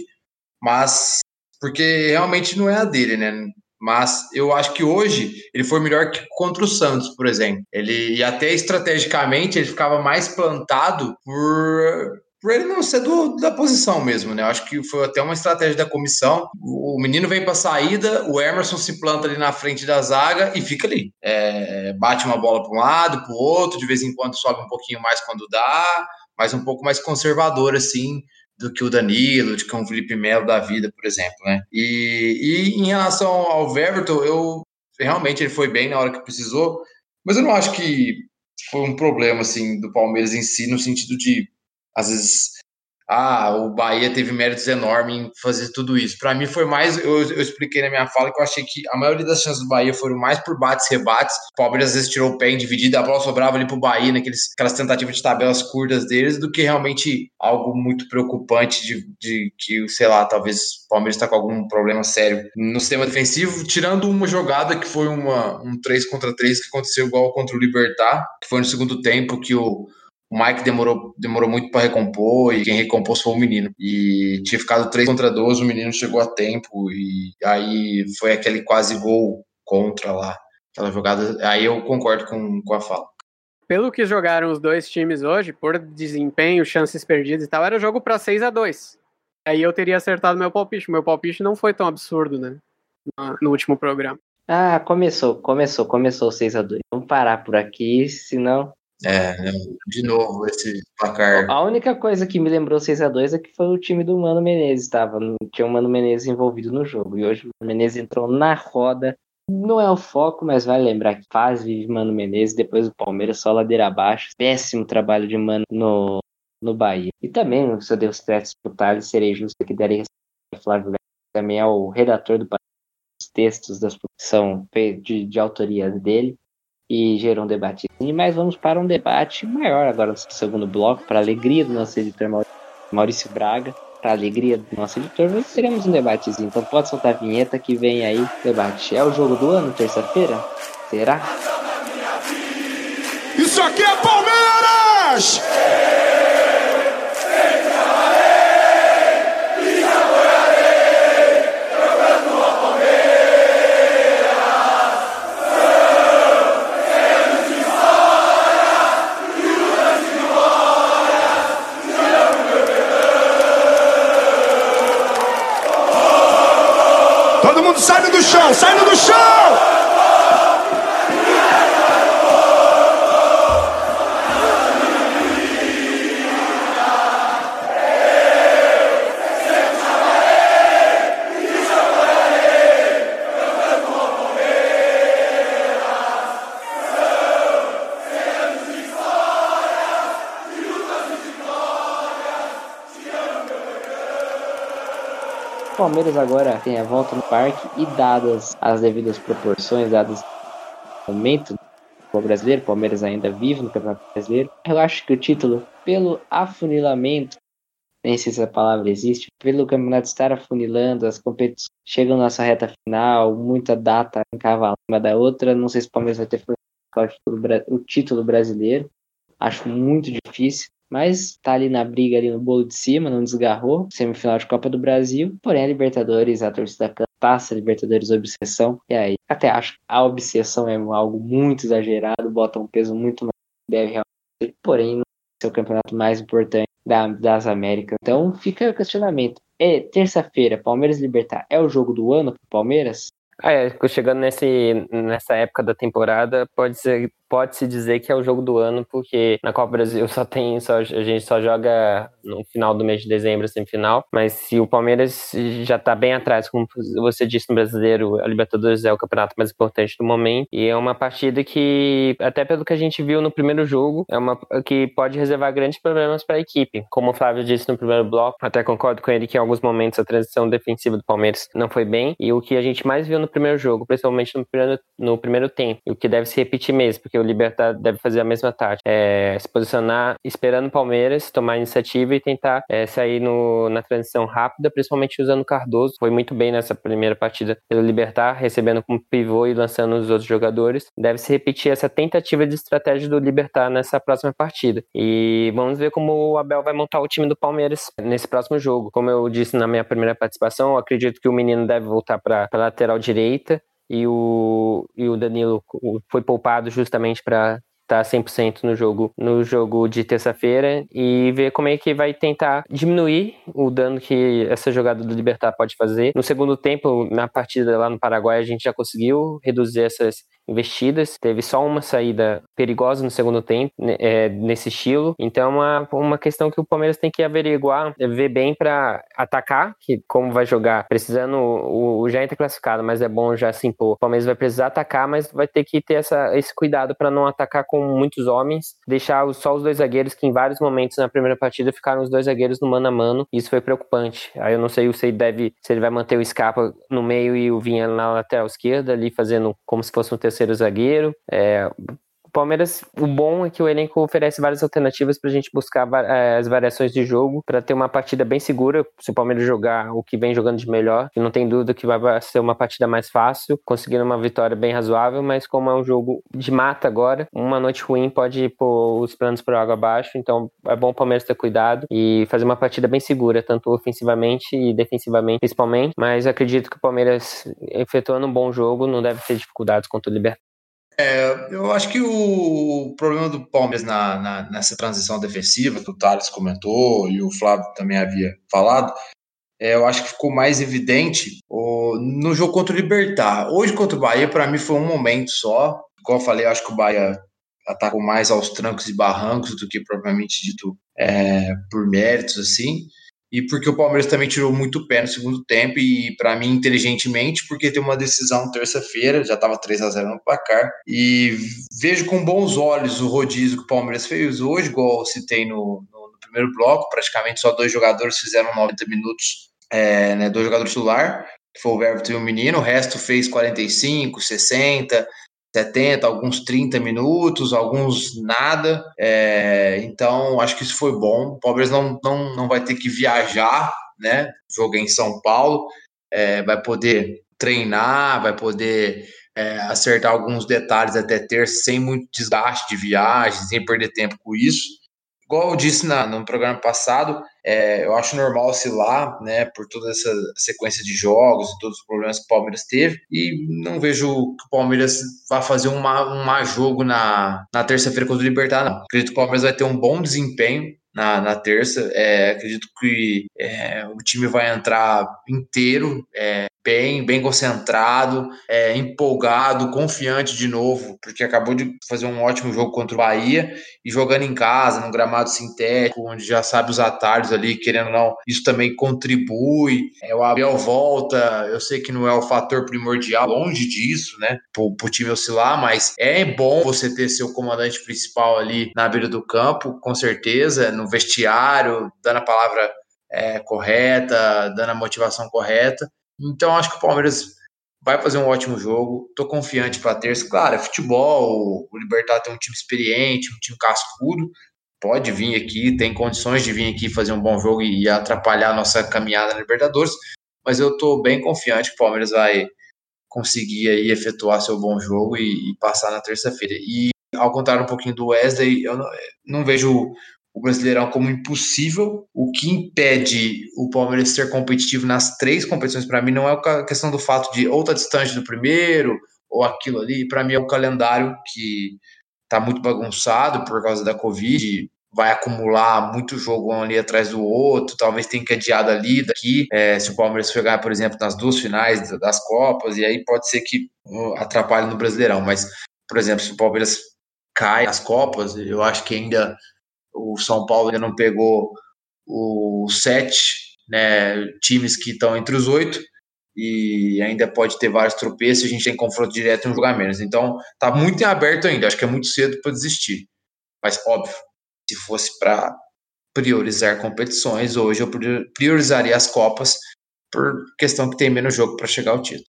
mas porque realmente não é a dele, né? Mas eu acho que hoje ele foi melhor que contra o Santos, por exemplo. Ele e até estrategicamente ele ficava mais plantado por por ele não ser do, da posição mesmo, né? Eu acho que foi até uma estratégia da comissão. O menino vem para saída, o Emerson se planta ali na frente da zaga e fica ali. É, bate uma bola para um lado, para o outro, de vez em quando sobe um pouquinho mais quando dá, mas um pouco mais conservador, assim, do que o Danilo, de que um Felipe Melo da vida, por exemplo, né? E, e em relação ao Everton, eu realmente ele foi bem na hora que precisou, mas eu não acho que foi um problema, assim, do Palmeiras em si, no sentido de às vezes ah, o Bahia teve méritos enormes em fazer tudo isso. Para mim foi mais, eu, eu, expliquei na minha fala que eu achei que a maioria das chances do Bahia foram mais por bates rebates. O Palmeiras às vezes tirou o pé em dividida, a bola sobrava ali pro Bahia, naqueles, aquelas tentativas de tabelas curtas deles, do que realmente algo muito preocupante de, de que, sei lá, talvez o Palmeiras está com algum problema sério no sistema defensivo, tirando uma jogada que foi uma, um 3 contra 3 que aconteceu igual contra o Libertar, que foi no segundo tempo que o o Mike demorou, demorou muito para recompor e quem recompôs foi o menino. E tinha ficado 3 contra 2, o menino chegou a tempo e aí foi aquele quase gol contra lá, aquela jogada. Aí eu concordo com, com a fala. pelo que jogaram os dois times hoje, por desempenho, chances perdidas e tal, era jogo para 6 a 2 Aí eu teria acertado meu palpite. Meu palpite não foi tão absurdo, né? No último programa. Ah, começou, começou, começou 6 a 2 Vamos parar por aqui, senão. É, de novo esse placar. A única coisa que me lembrou 6 a 2 é que foi o time do Mano Menezes, tava, tinha o Mano Menezes envolvido no jogo. E hoje o Mano Menezes entrou na roda. Não é o foco, mas vale lembrar que faz de Mano Menezes, depois o Palmeiras só ladeira abaixo. Péssimo trabalho de Mano no, no Bahia. E também, se eu dei os créditos pro Thales, serei justo que darei Flávio também é o redator do textos das são de, de autoria dele e gerou um debate. Mas vamos para um debate maior agora no segundo bloco, para alegria do nosso editor Maurício Braga, para alegria do nosso editor, nós teremos um debatezinho. Então pode soltar a vinheta que vem aí, debate. É o jogo do ano, terça-feira? Será? Isso aqui é Palmeiras! Palmeiras agora tem a volta no parque e dadas as devidas proporções, dadas o momento do brasileiro, Palmeiras ainda vivo no Campeonato Brasileiro, eu acho que o título, pelo afunilamento, nem sei se essa palavra existe, pelo campeonato estar afunilando, as competições chegam na nossa reta final, muita data em cavalo uma da outra, não sei se o Palmeiras vai ter o título brasileiro, acho muito difícil mas tá ali na briga, ali no bolo de cima, não desgarrou. Semifinal de Copa do Brasil, porém a Libertadores, a torcida taça Libertadores obsessão. E aí, até acho que a obsessão é algo muito exagerado, bota um peso muito mais deve realmente, porém não é o campeonato mais importante da, das Américas. Então fica o questionamento. É terça-feira, Palmeiras Libertar é o jogo do ano pro Palmeiras? Ah, é, chegando nesse, nessa época da temporada, pode ser pode-se dizer que é o jogo do ano, porque na Copa Brasil só tem, só, a gente só joga no final do mês de dezembro, semifinal, mas se o Palmeiras já está bem atrás, como você disse no Brasileiro, a Libertadores é o campeonato mais importante do momento, e é uma partida que, até pelo que a gente viu no primeiro jogo, é uma que pode reservar grandes problemas para a equipe. Como o Flávio disse no primeiro bloco, até concordo com ele que em alguns momentos a transição defensiva do Palmeiras não foi bem, e o que a gente mais viu no primeiro jogo, principalmente no primeiro, no primeiro tempo, e o que deve se repetir mesmo, porque o Libertar deve fazer a mesma tática. É, se posicionar esperando o Palmeiras, tomar a iniciativa e tentar é, sair no, na transição rápida, principalmente usando o Cardoso. Foi muito bem nessa primeira partida pelo Libertar, recebendo como pivô e lançando os outros jogadores. Deve se repetir essa tentativa de estratégia do Libertar nessa próxima partida. E vamos ver como o Abel vai montar o time do Palmeiras nesse próximo jogo. Como eu disse na minha primeira participação, acredito que o menino deve voltar para a lateral direita e o, e o Danilo foi poupado justamente para estar tá 100% no jogo no jogo de terça-feira e ver como é que vai tentar diminuir o dano que essa jogada do Libertar pode fazer. No segundo tempo, na partida lá no Paraguai, a gente já conseguiu reduzir essas investidas. Teve só uma saída perigosa no segundo tempo, né, é, nesse estilo. Então, é uma, uma questão que o Palmeiras tem que averiguar, é ver bem para atacar, que como vai jogar, precisando. O, o já entra classificado, mas é bom já se impor. O Palmeiras vai precisar atacar, mas vai ter que ter essa, esse cuidado para não atacar com muitos homens, deixar só os dois zagueiros, que em vários momentos na primeira partida ficaram os dois zagueiros no mano a mano. Isso foi preocupante. Aí eu não sei se ele deve, se ele vai manter o Scarpa no meio e o Vinha na lateral esquerda, ali fazendo como se fosse um terceiro terceiro zagueiro. É, Palmeiras, o bom é que o elenco oferece várias alternativas para a gente buscar eh, as variações de jogo para ter uma partida bem segura. Se o Palmeiras jogar o que vem jogando de melhor, não tem dúvida que vai ser uma partida mais fácil, conseguindo uma vitória bem razoável. Mas como é um jogo de mata agora, uma noite ruim pode pôr os planos para água abaixo. Então é bom o Palmeiras ter cuidado e fazer uma partida bem segura, tanto ofensivamente e defensivamente, principalmente. Mas acredito que o Palmeiras, efetuando um bom jogo, não deve ter dificuldades contra o Libertadores. É, eu acho que o problema do Palmeiras na, na, nessa transição defensiva, que o Thales comentou e o Flávio também havia falado, é, eu acho que ficou mais evidente o, no jogo contra o Libertar. Hoje contra o Bahia, para mim, foi um momento só. Como eu falei, eu acho que o Bahia atacou mais aos trancos e barrancos do que propriamente dito é, por méritos, assim e porque o Palmeiras também tirou muito pé no segundo tempo e para mim inteligentemente porque tem uma decisão terça-feira já estava 3 a 0 no placar. E vejo com bons olhos o rodízio que o Palmeiras fez hoje igual citei no, no, no primeiro bloco. Praticamente só dois jogadores fizeram 90 minutos é, né, dois jogadores titular que foi o Everton e o Menino. O resto fez 45 60 70, alguns 30 minutos, alguns nada. É, então, acho que isso foi bom. O Palmeiras não, não, não vai ter que viajar, né? Jogo em São Paulo, é, vai poder treinar, vai poder é, acertar alguns detalhes até ter sem muito desgaste de viagem, sem perder tempo com isso. Igual eu disse na, no programa passado, é, eu acho normal oscilar, né, por toda essa sequência de jogos e todos os problemas que o Palmeiras teve, e não vejo que o Palmeiras vá fazer um má, jogo na, na terça-feira contra o Libertar, não. Acredito que o Palmeiras vai ter um bom desempenho, na, na terça. É, acredito que é, o time vai entrar inteiro, é, bem, bem concentrado, é, empolgado, confiante de novo, porque acabou de fazer um ótimo jogo contra o Bahia e jogando em casa, num gramado sintético, onde já sabe os atalhos ali, querendo ou não, isso também contribui. É, o Abel volta, eu sei que não é o fator primordial, longe disso, né, pro, pro time oscilar, mas é bom você ter seu comandante principal ali na beira do campo, com certeza, no vestiário, dando a palavra é, correta, dando a motivação correta. Então, acho que o Palmeiras vai fazer um ótimo jogo. Tô confiante para terça. Claro, é futebol. O Libertar tem um time experiente, um time cascudo. Pode vir aqui, tem condições de vir aqui fazer um bom jogo e atrapalhar a nossa caminhada na Libertadores. Mas eu tô bem confiante que o Palmeiras vai conseguir aí efetuar seu bom jogo e, e passar na terça-feira. E ao contrário um pouquinho do Wesley, eu não, não vejo o Brasileirão como impossível. O que impede o Palmeiras ser competitivo nas três competições, para mim, não é a questão do fato de ou estar tá distante do primeiro ou aquilo ali. Para mim, é o calendário que está muito bagunçado por causa da Covid. Vai acumular muito jogo um ali atrás do outro, talvez tenha que adiar dali, daqui. É, se o Palmeiras jogar, por exemplo, nas duas finais das Copas, e aí pode ser que uh, atrapalhe no Brasileirão. Mas, por exemplo, se o Palmeiras cai as Copas, eu acho que ainda o São Paulo ainda não pegou os sete né, times que estão entre os oito e ainda pode ter vários tropeços. A gente tem confronto direto e um jogar menos. Então, tá muito em aberto ainda. Acho que é muito cedo para desistir. Mas, óbvio, se fosse para priorizar competições, hoje eu priorizaria as Copas por questão que tem menos jogo para chegar ao título.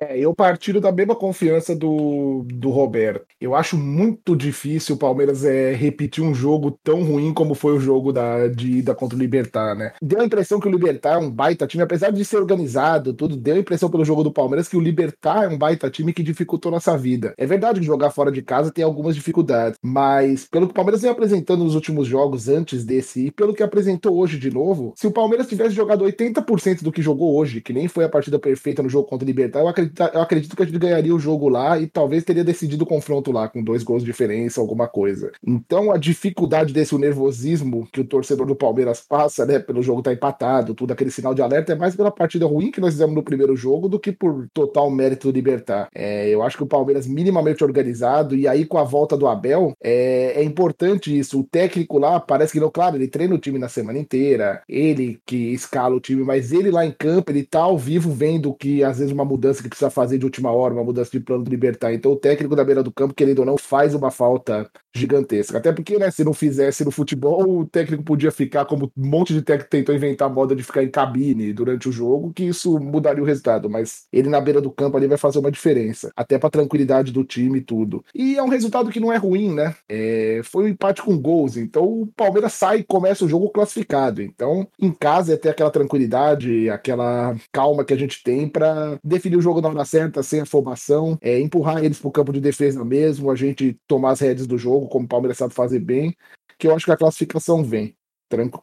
É, eu partilho da mesma confiança do, do Roberto. Eu acho muito difícil o Palmeiras é, repetir um jogo tão ruim como foi o jogo da, de ida contra o Libertar, né? Deu a impressão que o Libertar é um baita time, apesar de ser organizado, tudo, deu a impressão pelo jogo do Palmeiras que o Libertar é um baita time que dificultou nossa vida. É verdade que jogar fora de casa tem algumas dificuldades, mas pelo que o Palmeiras vem apresentando nos últimos jogos antes desse e pelo que apresentou hoje de novo, se o Palmeiras tivesse jogado 80% do que jogou hoje, que nem foi a partida perfeita no jogo contra o Libertar, eu acredito eu acredito que a gente ganharia o jogo lá e talvez teria decidido o confronto lá com dois gols de diferença, alguma coisa. Então a dificuldade desse nervosismo que o torcedor do Palmeiras passa, né, pelo jogo estar tá empatado, tudo aquele sinal de alerta é mais pela partida ruim que nós fizemos no primeiro jogo do que por total mérito do Libertar. É, eu acho que o Palmeiras minimamente organizado e aí com a volta do Abel é, é importante isso. O técnico lá parece que não, claro, ele treina o time na semana inteira, ele que escala o time, mas ele lá em campo ele tá ao vivo vendo que às vezes uma mudança que precisa fazer de última hora, uma mudança de plano de libertar. Então o técnico da beira do campo, querendo ou não, faz uma falta gigantesca. Até porque, né, se não fizesse no futebol, o técnico podia ficar como um monte de técnico tentou inventar a moda de ficar em cabine durante o jogo, que isso mudaria o resultado. Mas ele na beira do campo ali vai fazer uma diferença, até para tranquilidade do time e tudo. E é um resultado que não é ruim, né? É, foi um empate com gols, então o Palmeiras sai e começa o jogo classificado. Então, em casa é ter aquela tranquilidade, aquela calma que a gente tem para definir o jogo na certa, sem afobação, é, empurrar eles pro campo de defesa mesmo, a gente tomar as redes do jogo, como o Palmeiras sabe fazer bem, que eu acho que a classificação vem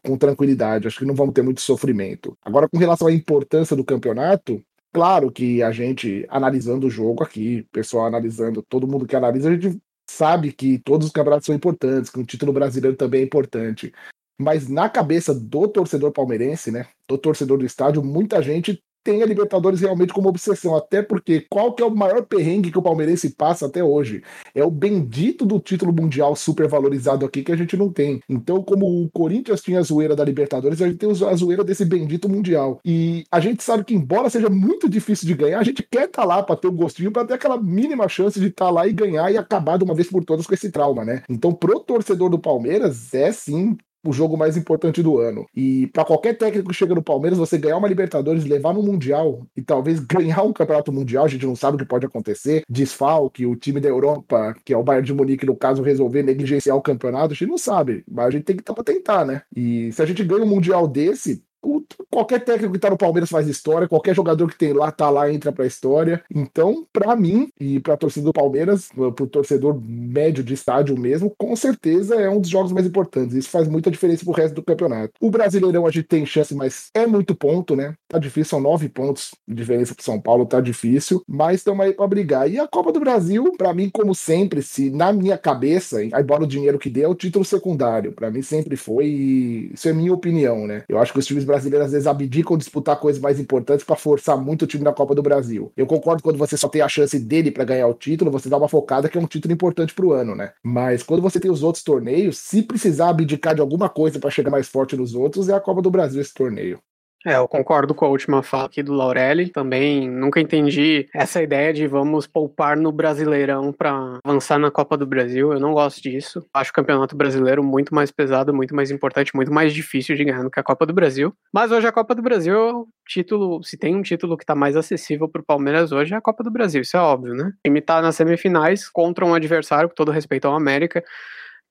com tranquilidade. Acho que não vamos ter muito sofrimento. Agora, com relação à importância do campeonato, Claro que a gente, analisando o jogo aqui, pessoal analisando, todo mundo que analisa, a gente sabe que todos os campeonatos são importantes, que o título brasileiro também é importante. Mas na cabeça do torcedor palmeirense, né, do torcedor do estádio, muita gente tem a Libertadores realmente como obsessão, até porque qual que é o maior perrengue que o palmeirense passa até hoje? É o bendito do título mundial super valorizado aqui que a gente não tem. Então, como o Corinthians tinha a zoeira da Libertadores, a gente tem a zoeira desse bendito mundial. E a gente sabe que embora seja muito difícil de ganhar, a gente quer estar tá lá para ter o um gostinho, para ter aquela mínima chance de estar tá lá e ganhar e acabar de uma vez por todas com esse trauma, né? Então, pro torcedor do Palmeiras, é sim o jogo mais importante do ano. E para qualquer técnico que chega no Palmeiras, você ganhar uma Libertadores, levar no Mundial e talvez ganhar um campeonato mundial, a gente não sabe o que pode acontecer. Desfalque, o time da Europa, que é o Bayern de Munique, no caso, resolver negligenciar o campeonato, a gente não sabe. Mas a gente tem que tentar, né? E se a gente ganha um Mundial desse, qualquer técnico que tá no Palmeiras faz história, qualquer jogador que tem lá, tá lá, entra pra história. Então, para mim e pra torcida do Palmeiras, pro torcedor médio de estádio mesmo, com certeza é um dos jogos mais importantes. Isso faz muita diferença pro resto do campeonato. O Brasileirão a gente tem chance, mas é muito ponto, né? Tá difícil, são nove pontos de diferença pro São Paulo, tá difícil, mas estamos aí pra brigar. E a Copa do Brasil, para mim, como sempre, se na minha cabeça, embora o dinheiro que dê, é o título secundário. para mim sempre foi, e isso é minha opinião, né? Eu acho que os times brasileiros às vezes abdicam disputar coisas mais importantes para forçar muito o time na Copa do Brasil. Eu concordo quando você só tem a chance dele para ganhar o título, você dá uma focada que é um título importante pro ano, né? Mas quando você tem os outros torneios, se precisar abdicar de alguma coisa para chegar mais forte nos outros, é a Copa do Brasil esse torneio. É, eu concordo com a última fala aqui do Laurelli. Também nunca entendi essa ideia de vamos poupar no Brasileirão para avançar na Copa do Brasil. Eu não gosto disso. Acho o Campeonato Brasileiro muito mais pesado, muito mais importante, muito mais difícil de ganhar do que a Copa do Brasil. Mas hoje a Copa do Brasil, é título, se tem um título que está mais acessível para o Palmeiras hoje é a Copa do Brasil. Isso é óbvio, né? O time está nas semifinais contra um adversário, com todo respeito ao América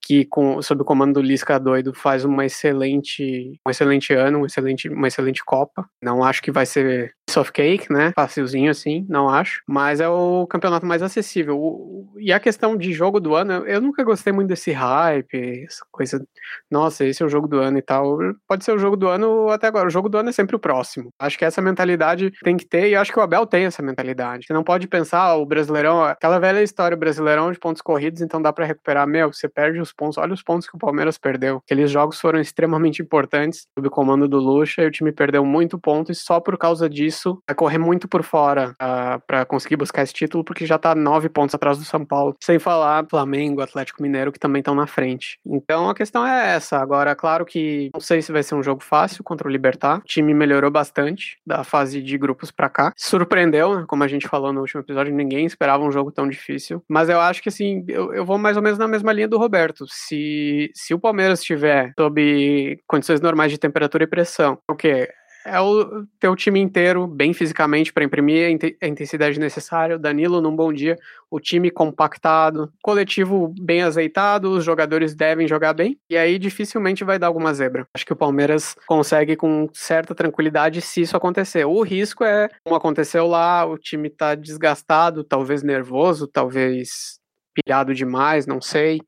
que com, sob o comando do Lisca doido faz uma excelente, um excelente ano, um excelente, uma excelente Copa. Não acho que vai ser soft cake, né? Facilzinho assim, não acho. Mas é o campeonato mais acessível. O, e a questão de jogo do ano, eu nunca gostei muito desse hype, essa coisa. Nossa, esse é o jogo do ano e tal. Pode ser o jogo do ano até agora. O jogo do ano é sempre o próximo. Acho que essa mentalidade tem que ter, e acho que o Abel tem essa mentalidade. Você não pode pensar, ah, o Brasileirão, aquela velha história, o Brasileirão de pontos corridos, então dá para recuperar. Meu, você perde os pontos. Olha os pontos que o Palmeiras perdeu. Aqueles jogos foram extremamente importantes sob o comando do Lucha e o time perdeu muito ponto e só por causa disso vai correr muito por fora uh, ah, para conseguir buscar esse título, porque já tá nove pontos atrás do São Paulo. Sem falar Flamengo, Atlético Mineiro, que também estão na frente. Então a questão é essa. Agora, claro que não sei se vai ser um jogo fácil contra o Libertar. O time melhorou bastante da fase de grupos para cá. Surpreendeu, né? como a gente falou no último episódio, ninguém esperava um jogo tão difícil. Mas eu acho que assim, eu, eu vou mais ou menos na mesma linha do Roberto se, se o Palmeiras estiver sob condições normais de temperatura e pressão, o que é o teu time inteiro bem fisicamente para imprimir a intensidade necessária, o Danilo num bom dia, o time compactado, coletivo bem azeitado, os jogadores devem jogar bem, e aí dificilmente vai dar alguma zebra. Acho que o Palmeiras consegue com certa tranquilidade se isso acontecer. O risco é, como aconteceu lá, o time tá desgastado, talvez nervoso, talvez pilhado demais, não sei.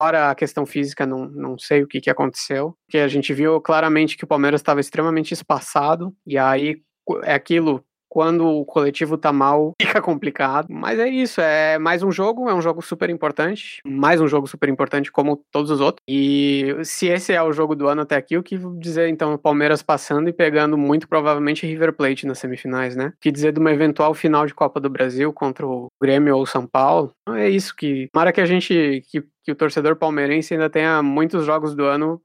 Fora a questão física, não, não sei o que, que aconteceu. Porque a gente viu claramente que o Palmeiras estava extremamente espaçado. E aí é aquilo, quando o coletivo tá mal, fica complicado. Mas é isso, é mais um jogo, é um jogo super importante. Mais um jogo super importante, como todos os outros. E se esse é o jogo do ano até aqui, o que dizer então Palmeiras passando e pegando muito provavelmente River Plate nas semifinais, né? O que dizer de uma eventual final de Copa do Brasil contra o Grêmio ou São Paulo? É isso que. Tomara que a gente. Que, que o torcedor palmeirense ainda tenha muitos jogos do ano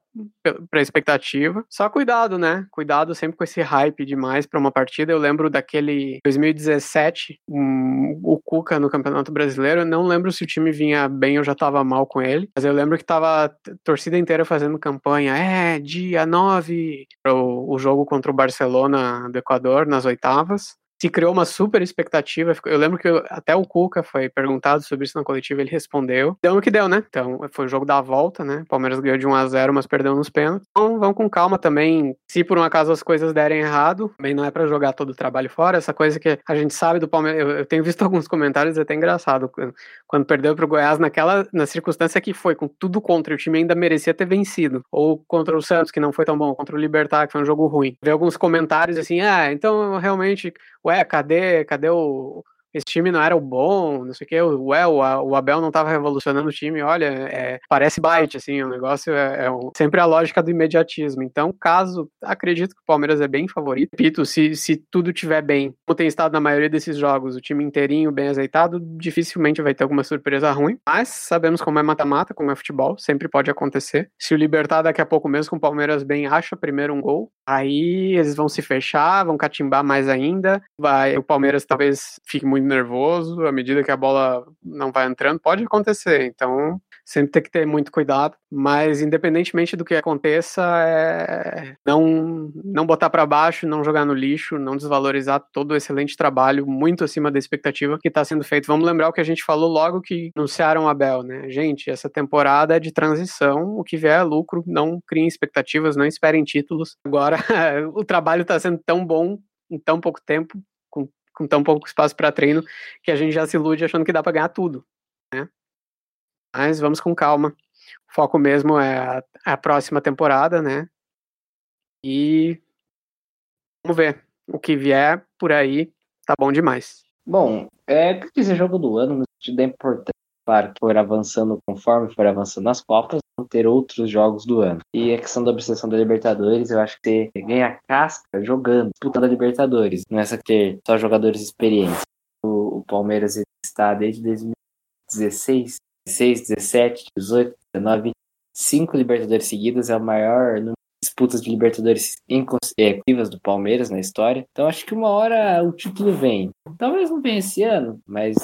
para expectativa. Só cuidado, né? Cuidado sempre com esse hype demais para uma partida. Eu lembro daquele 2017, um, o Cuca no Campeonato Brasileiro. Eu não lembro se o time vinha bem ou já estava mal com ele, mas eu lembro que tava a torcida inteira fazendo campanha. É, dia 9 o, o jogo contra o Barcelona do Equador nas oitavas se criou uma super expectativa. Eu lembro que até o Cuca foi perguntado sobre isso na coletiva, ele respondeu. Deu no que deu, né? Então, foi o jogo da volta, né? O Palmeiras ganhou de 1 a 0 mas perdeu nos pênaltis. Então, vão com calma também. Se por um acaso as coisas derem errado, também não é para jogar todo o trabalho fora. Essa coisa que a gente sabe do Palmeiras. Eu, eu tenho visto alguns comentários até engraçado. Quando perdeu pro Goiás, naquela na circunstância que foi, com tudo contra, o time ainda merecia ter vencido. Ou contra o Santos, que não foi tão bom, contra o Libertar, que foi um jogo ruim. Ver alguns comentários assim, ah, então realmente ué, cadê, cadê o, esse time não era o bom, não sei o que, o, o Abel não estava revolucionando o time, olha, é, parece bite, assim, o negócio é, é um, sempre a lógica do imediatismo. Então, caso, acredito que o Palmeiras é bem favorito, repito, se, se tudo tiver bem, como tem estado na maioria desses jogos, o time inteirinho, bem azeitado, dificilmente vai ter alguma surpresa ruim, mas sabemos como é mata-mata, como é futebol, sempre pode acontecer. Se o Libertar daqui a pouco mesmo com o Palmeiras bem acha primeiro um gol, aí eles vão se fechar, vão catimbar mais ainda, vai, o Palmeiras talvez fique muito nervoso à medida que a bola não vai entrando, pode acontecer. Então, sempre tem que ter muito cuidado. Mas, independentemente do que aconteça, é não, não botar para baixo, não jogar no lixo, não desvalorizar todo o excelente trabalho, muito acima da expectativa que está sendo feito. Vamos lembrar o que a gente falou logo que anunciaram o Abel, né? Gente, essa temporada é de transição, o que vier é lucro, não criem expectativas, não esperem títulos. Agora, o trabalho está sendo tão bom em tão pouco tempo com tão pouco espaço para treino que a gente já se ilude achando que dá para ganhar tudo, né? Mas vamos com calma. O foco mesmo é a, a próxima temporada, né? E vamos ver. O que vier por aí tá bom demais. Bom, é que dizer jogo do ano no sentido da importância claro, for avançando conforme for avançando as Copas, vão ter outros jogos do ano. E a questão da obsessão da Libertadores, eu acho que você ganha casca jogando, disputando a Libertadores. Não é só ter só jogadores experientes. O, o Palmeiras está desde 2016, 16, 17, 18, 19, cinco Libertadores seguidas, é o maior número de disputas de Libertadores consecutivas do Palmeiras na história. Então acho que uma hora o título vem. Talvez não venha esse ano, mas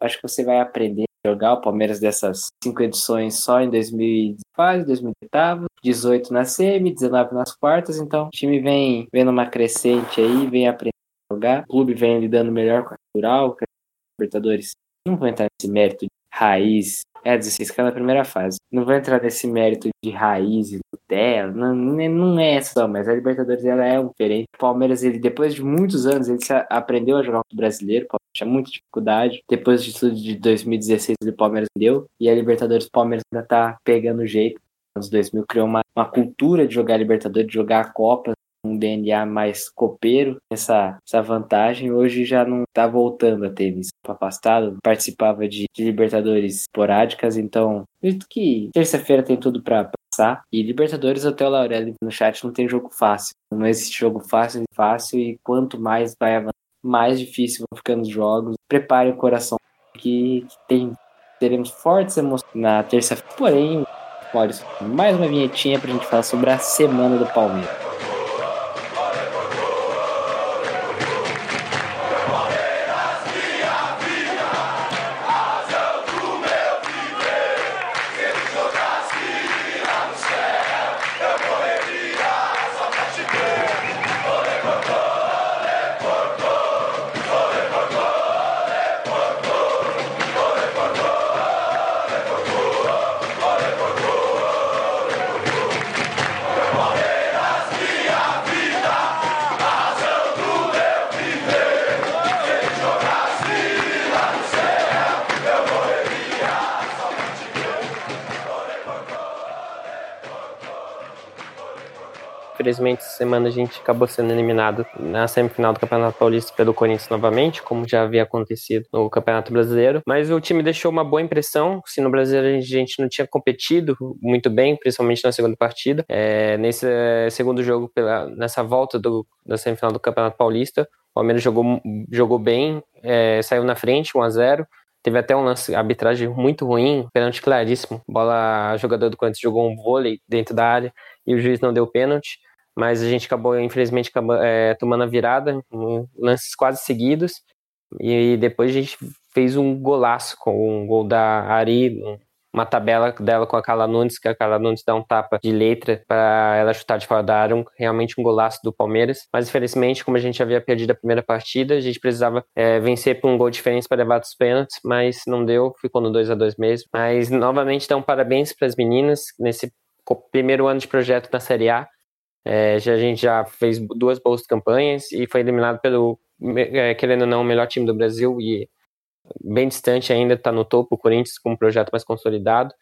acho que você vai aprender jogar. O Palmeiras dessas cinco edições só em 2018, 2008, 18 na semi, 19 nas quartas, então o time vem vendo uma crescente aí, vem aprendendo a jogar, o clube vem lidando melhor com a cultural, com a Libertadores. Não vou entrar nesse mérito de raiz, é 16 que é na primeira fase. Não vou entrar nesse mérito de raiz e Nutella, não, não é só, mas a Libertadores ela é diferente. O Palmeiras, ele, depois de muitos anos, ele aprendeu a jogar o brasileiro, o tinha muita dificuldade. Depois de tudo de 2016, o Palmeiras deu, e a Libertadores, o Palmeiras ainda tá pegando jeito. Nos 2000 criou uma, uma cultura de jogar Libertadores, de jogar a Copa, DNA mais copeiro, essa, essa vantagem. Hoje já não está voltando a ter isso. Afastado, participava de, de, Libertadores esporádicas, então acredito que terça-feira tem tudo para passar. E Libertadores, até o Laurelli no chat, não tem jogo fácil. Não existe jogo fácil e fácil, e quanto mais vai avançar, mais difícil vão ficando os jogos. Prepare o coração, que, que tem, teremos fortes emoções na terça-feira. Porém, Maurício, mais uma vinhetinha para a gente falar sobre a semana do Palmeiras. Infelizmente, essa semana a gente acabou sendo eliminado na semifinal do Campeonato Paulista pelo Corinthians novamente, como já havia acontecido no Campeonato Brasileiro. Mas o time deixou uma boa impressão. Se no Brasileiro a gente não tinha competido muito bem, principalmente na segunda partida, é, nesse é, segundo jogo, pela, nessa volta do, da semifinal do Campeonato Paulista, o Palmeiras jogou, jogou bem, é, saiu na frente, 1 a 0 Teve até um lance, arbitragem muito ruim, pênalti claríssimo. Bola, jogador do Corinthians jogou um vôlei dentro da área e o juiz não deu pênalti mas a gente acabou, infelizmente, acabou, é, tomando a virada, um, lances quase seguidos, e depois a gente fez um golaço com um gol da Ari, uma tabela dela com a Carla Nunes, que a Carla Nunes dá um tapa de letra para ela chutar de fora da área, um, realmente um golaço do Palmeiras. Mas infelizmente, como a gente havia perdido a primeira partida, a gente precisava é, vencer por um gol diferente para levar dos pênaltis, mas não deu, ficou no 2 a 2 mesmo. Mas novamente, então, parabéns para as meninas nesse primeiro ano de projeto na Série A. É, já, a gente já fez duas boas campanhas e foi eliminado pelo, é, querendo ou não, o melhor time do Brasil e bem distante ainda, está no topo, o Corinthians com um projeto mais consolidado,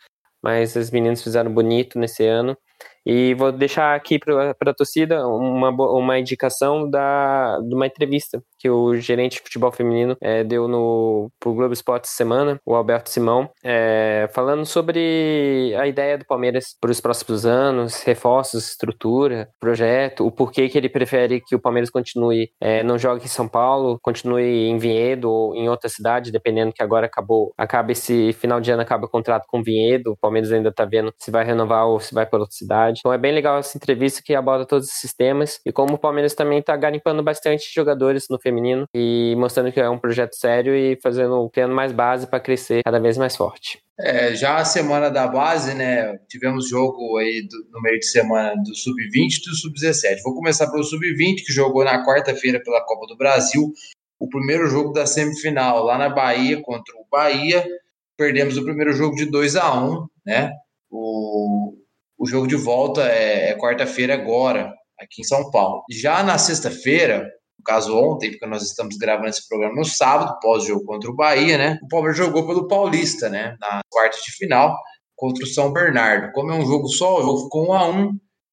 mas as meninas fizeram bonito nesse ano. E vou deixar aqui para a torcida uma, uma indicação da, de uma entrevista que o gerente de futebol feminino é, deu no pro Globo Esporte semana, o Alberto Simão, é, falando sobre a ideia do Palmeiras para os próximos anos, reforços, estrutura, projeto, o porquê que ele prefere que o Palmeiras continue, é, não jogue em São Paulo, continue em Vinhedo ou em outra cidade, dependendo que agora acabou, acaba esse final de ano acaba o contrato com Vinhedo, o Palmeiras ainda está vendo se vai renovar ou se vai para outra cidade. Então é bem legal essa entrevista que aborda todos esses temas e como o Palmeiras também está garimpando bastante jogadores no feminino e mostrando que é um projeto sério e fazendo criando mais base para crescer cada vez mais forte. É, já a semana da base, né? Tivemos jogo aí do, no meio de semana do Sub-20 e do Sub-17. Vou começar pelo Sub-20, que jogou na quarta-feira pela Copa do Brasil. O primeiro jogo da semifinal lá na Bahia contra o Bahia. Perdemos o primeiro jogo de 2 a 1 né? O, o jogo de volta é, é quarta-feira agora, aqui em São Paulo. Já na sexta-feira, no caso ontem, porque nós estamos gravando esse programa no sábado, pós-jogo contra o Bahia, né? O Palmeiras jogou pelo Paulista, né? Na quarta de final contra o São Bernardo. Como é um jogo só, o jogo ficou 1 a 1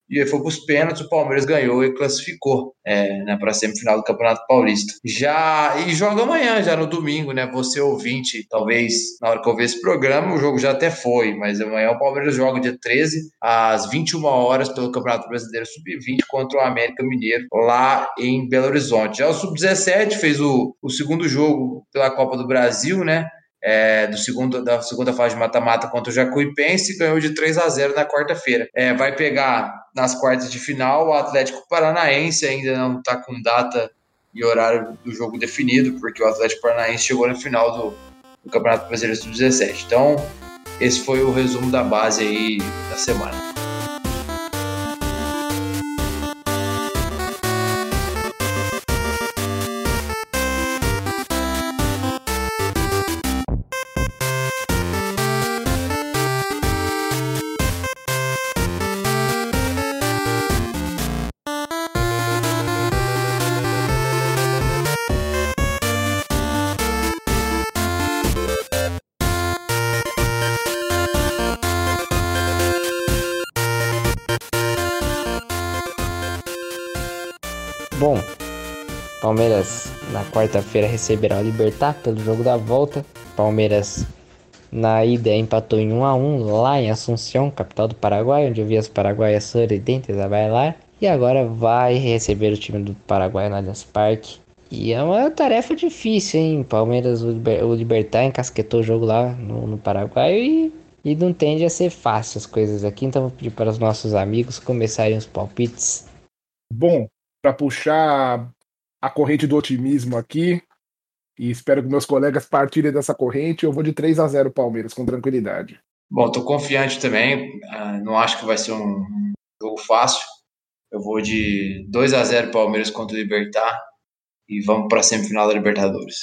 e aí foi para os pênaltis, o Palmeiras ganhou e classificou é, né, para a semifinal do Campeonato Paulista. Já e joga amanhã, já no domingo, né? Você ouvinte, talvez na hora que eu ver esse programa, o jogo já até foi, mas amanhã o Palmeiras joga dia 13 às 21 horas pelo Campeonato Brasileiro Sub-20 contra o América Mineiro lá em Belo Horizonte. Já o Sub-17 fez o, o segundo jogo pela Copa do Brasil, né? É, do segundo, da segunda fase de mata-mata contra o Jacuipense, ganhou de 3 a 0 na quarta-feira. É, vai pegar nas quartas de final o Atlético Paranaense, ainda não está com data e horário do jogo definido, porque o Atlético Paranaense chegou na final do, do Campeonato Brasileiro Sub-17. Então, esse foi o resumo da base aí da semana. Palmeiras na quarta-feira receberá o Libertar pelo jogo da volta. Palmeiras na ida empatou em 1 a 1 lá em Assunção, capital do Paraguai, onde vi as paraguaias sorridentes a bailar. E agora vai receber o time do Paraguai no Allianz Parque. E é uma tarefa difícil, hein? Palmeiras, o Libertar encasquetou o jogo lá no, no Paraguai e, e não tende a ser fácil as coisas aqui. Então vou pedir para os nossos amigos começarem os palpites. Bom, para puxar a corrente do otimismo aqui. E espero que meus colegas partilhem dessa corrente. Eu vou de 3 a 0 Palmeiras, com tranquilidade. Bom, estou confiante também. Uh, não acho que vai ser um jogo fácil. Eu vou de 2 a 0 Palmeiras contra o Libertar. E vamos para a semifinal da Libertadores.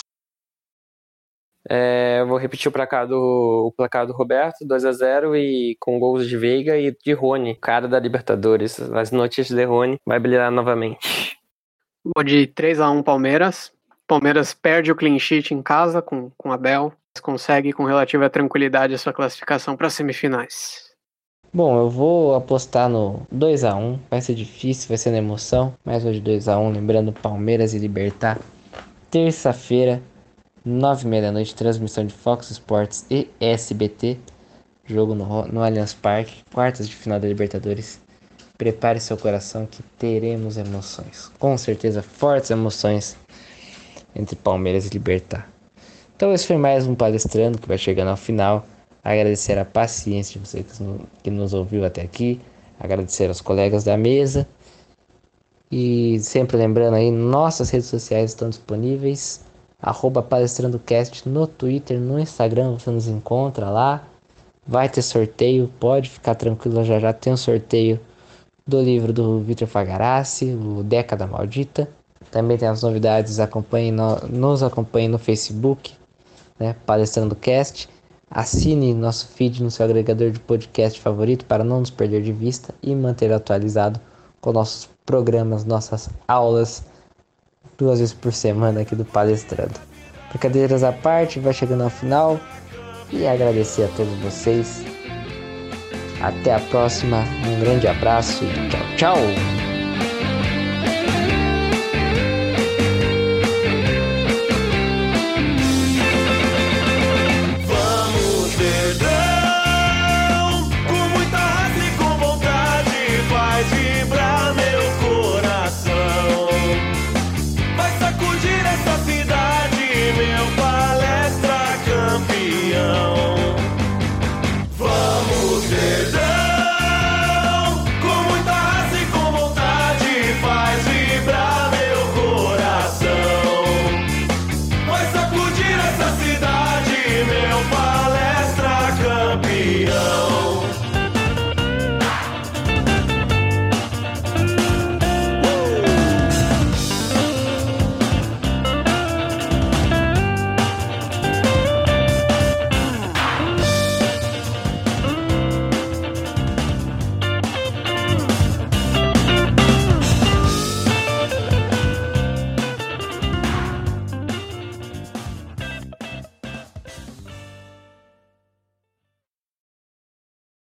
É, eu vou repetir o placar do, o placar do Roberto, 2 a 0 e com gols de Veiga e de Rony, cara da Libertadores. As notícias de Rony vai brilhar novamente. Vou de 3 a 1 Palmeiras. Palmeiras perde o clean sheet em casa com, com Abel, mas consegue com relativa tranquilidade a sua classificação para as semifinais. Bom, eu vou apostar no 2 a 1 Vai ser difícil, vai ser na emoção, mas hoje 2 a 1 lembrando Palmeiras e Libertar. Terça-feira, 9h30 da noite, transmissão de Fox Sports e SBT. Jogo no, no Allianz Parque, quartas de final da Libertadores. Prepare seu coração que teremos emoções. Com certeza, fortes emoções entre Palmeiras e Libertar. Então, esse foi mais um palestrando que vai chegando ao final. Agradecer a paciência de você que nos ouviu até aqui. Agradecer aos colegas da mesa. E sempre lembrando aí, nossas redes sociais estão disponíveis arroba palestrandocast no Twitter, no Instagram, você nos encontra lá. Vai ter sorteio, pode ficar tranquilo, já já tem um sorteio do livro do Vitor Fagarassi, o Década Maldita. Também tem as novidades, acompanhe no, nos acompanhe no Facebook, né, Palestrando Cast. Assine nosso feed no seu agregador de podcast favorito para não nos perder de vista e manter atualizado com nossos programas, nossas aulas duas vezes por semana aqui do Palestrando. Brincadeiras à parte, vai chegando ao final e agradecer a todos vocês. Até a próxima, um grande abraço e tchau, tchau!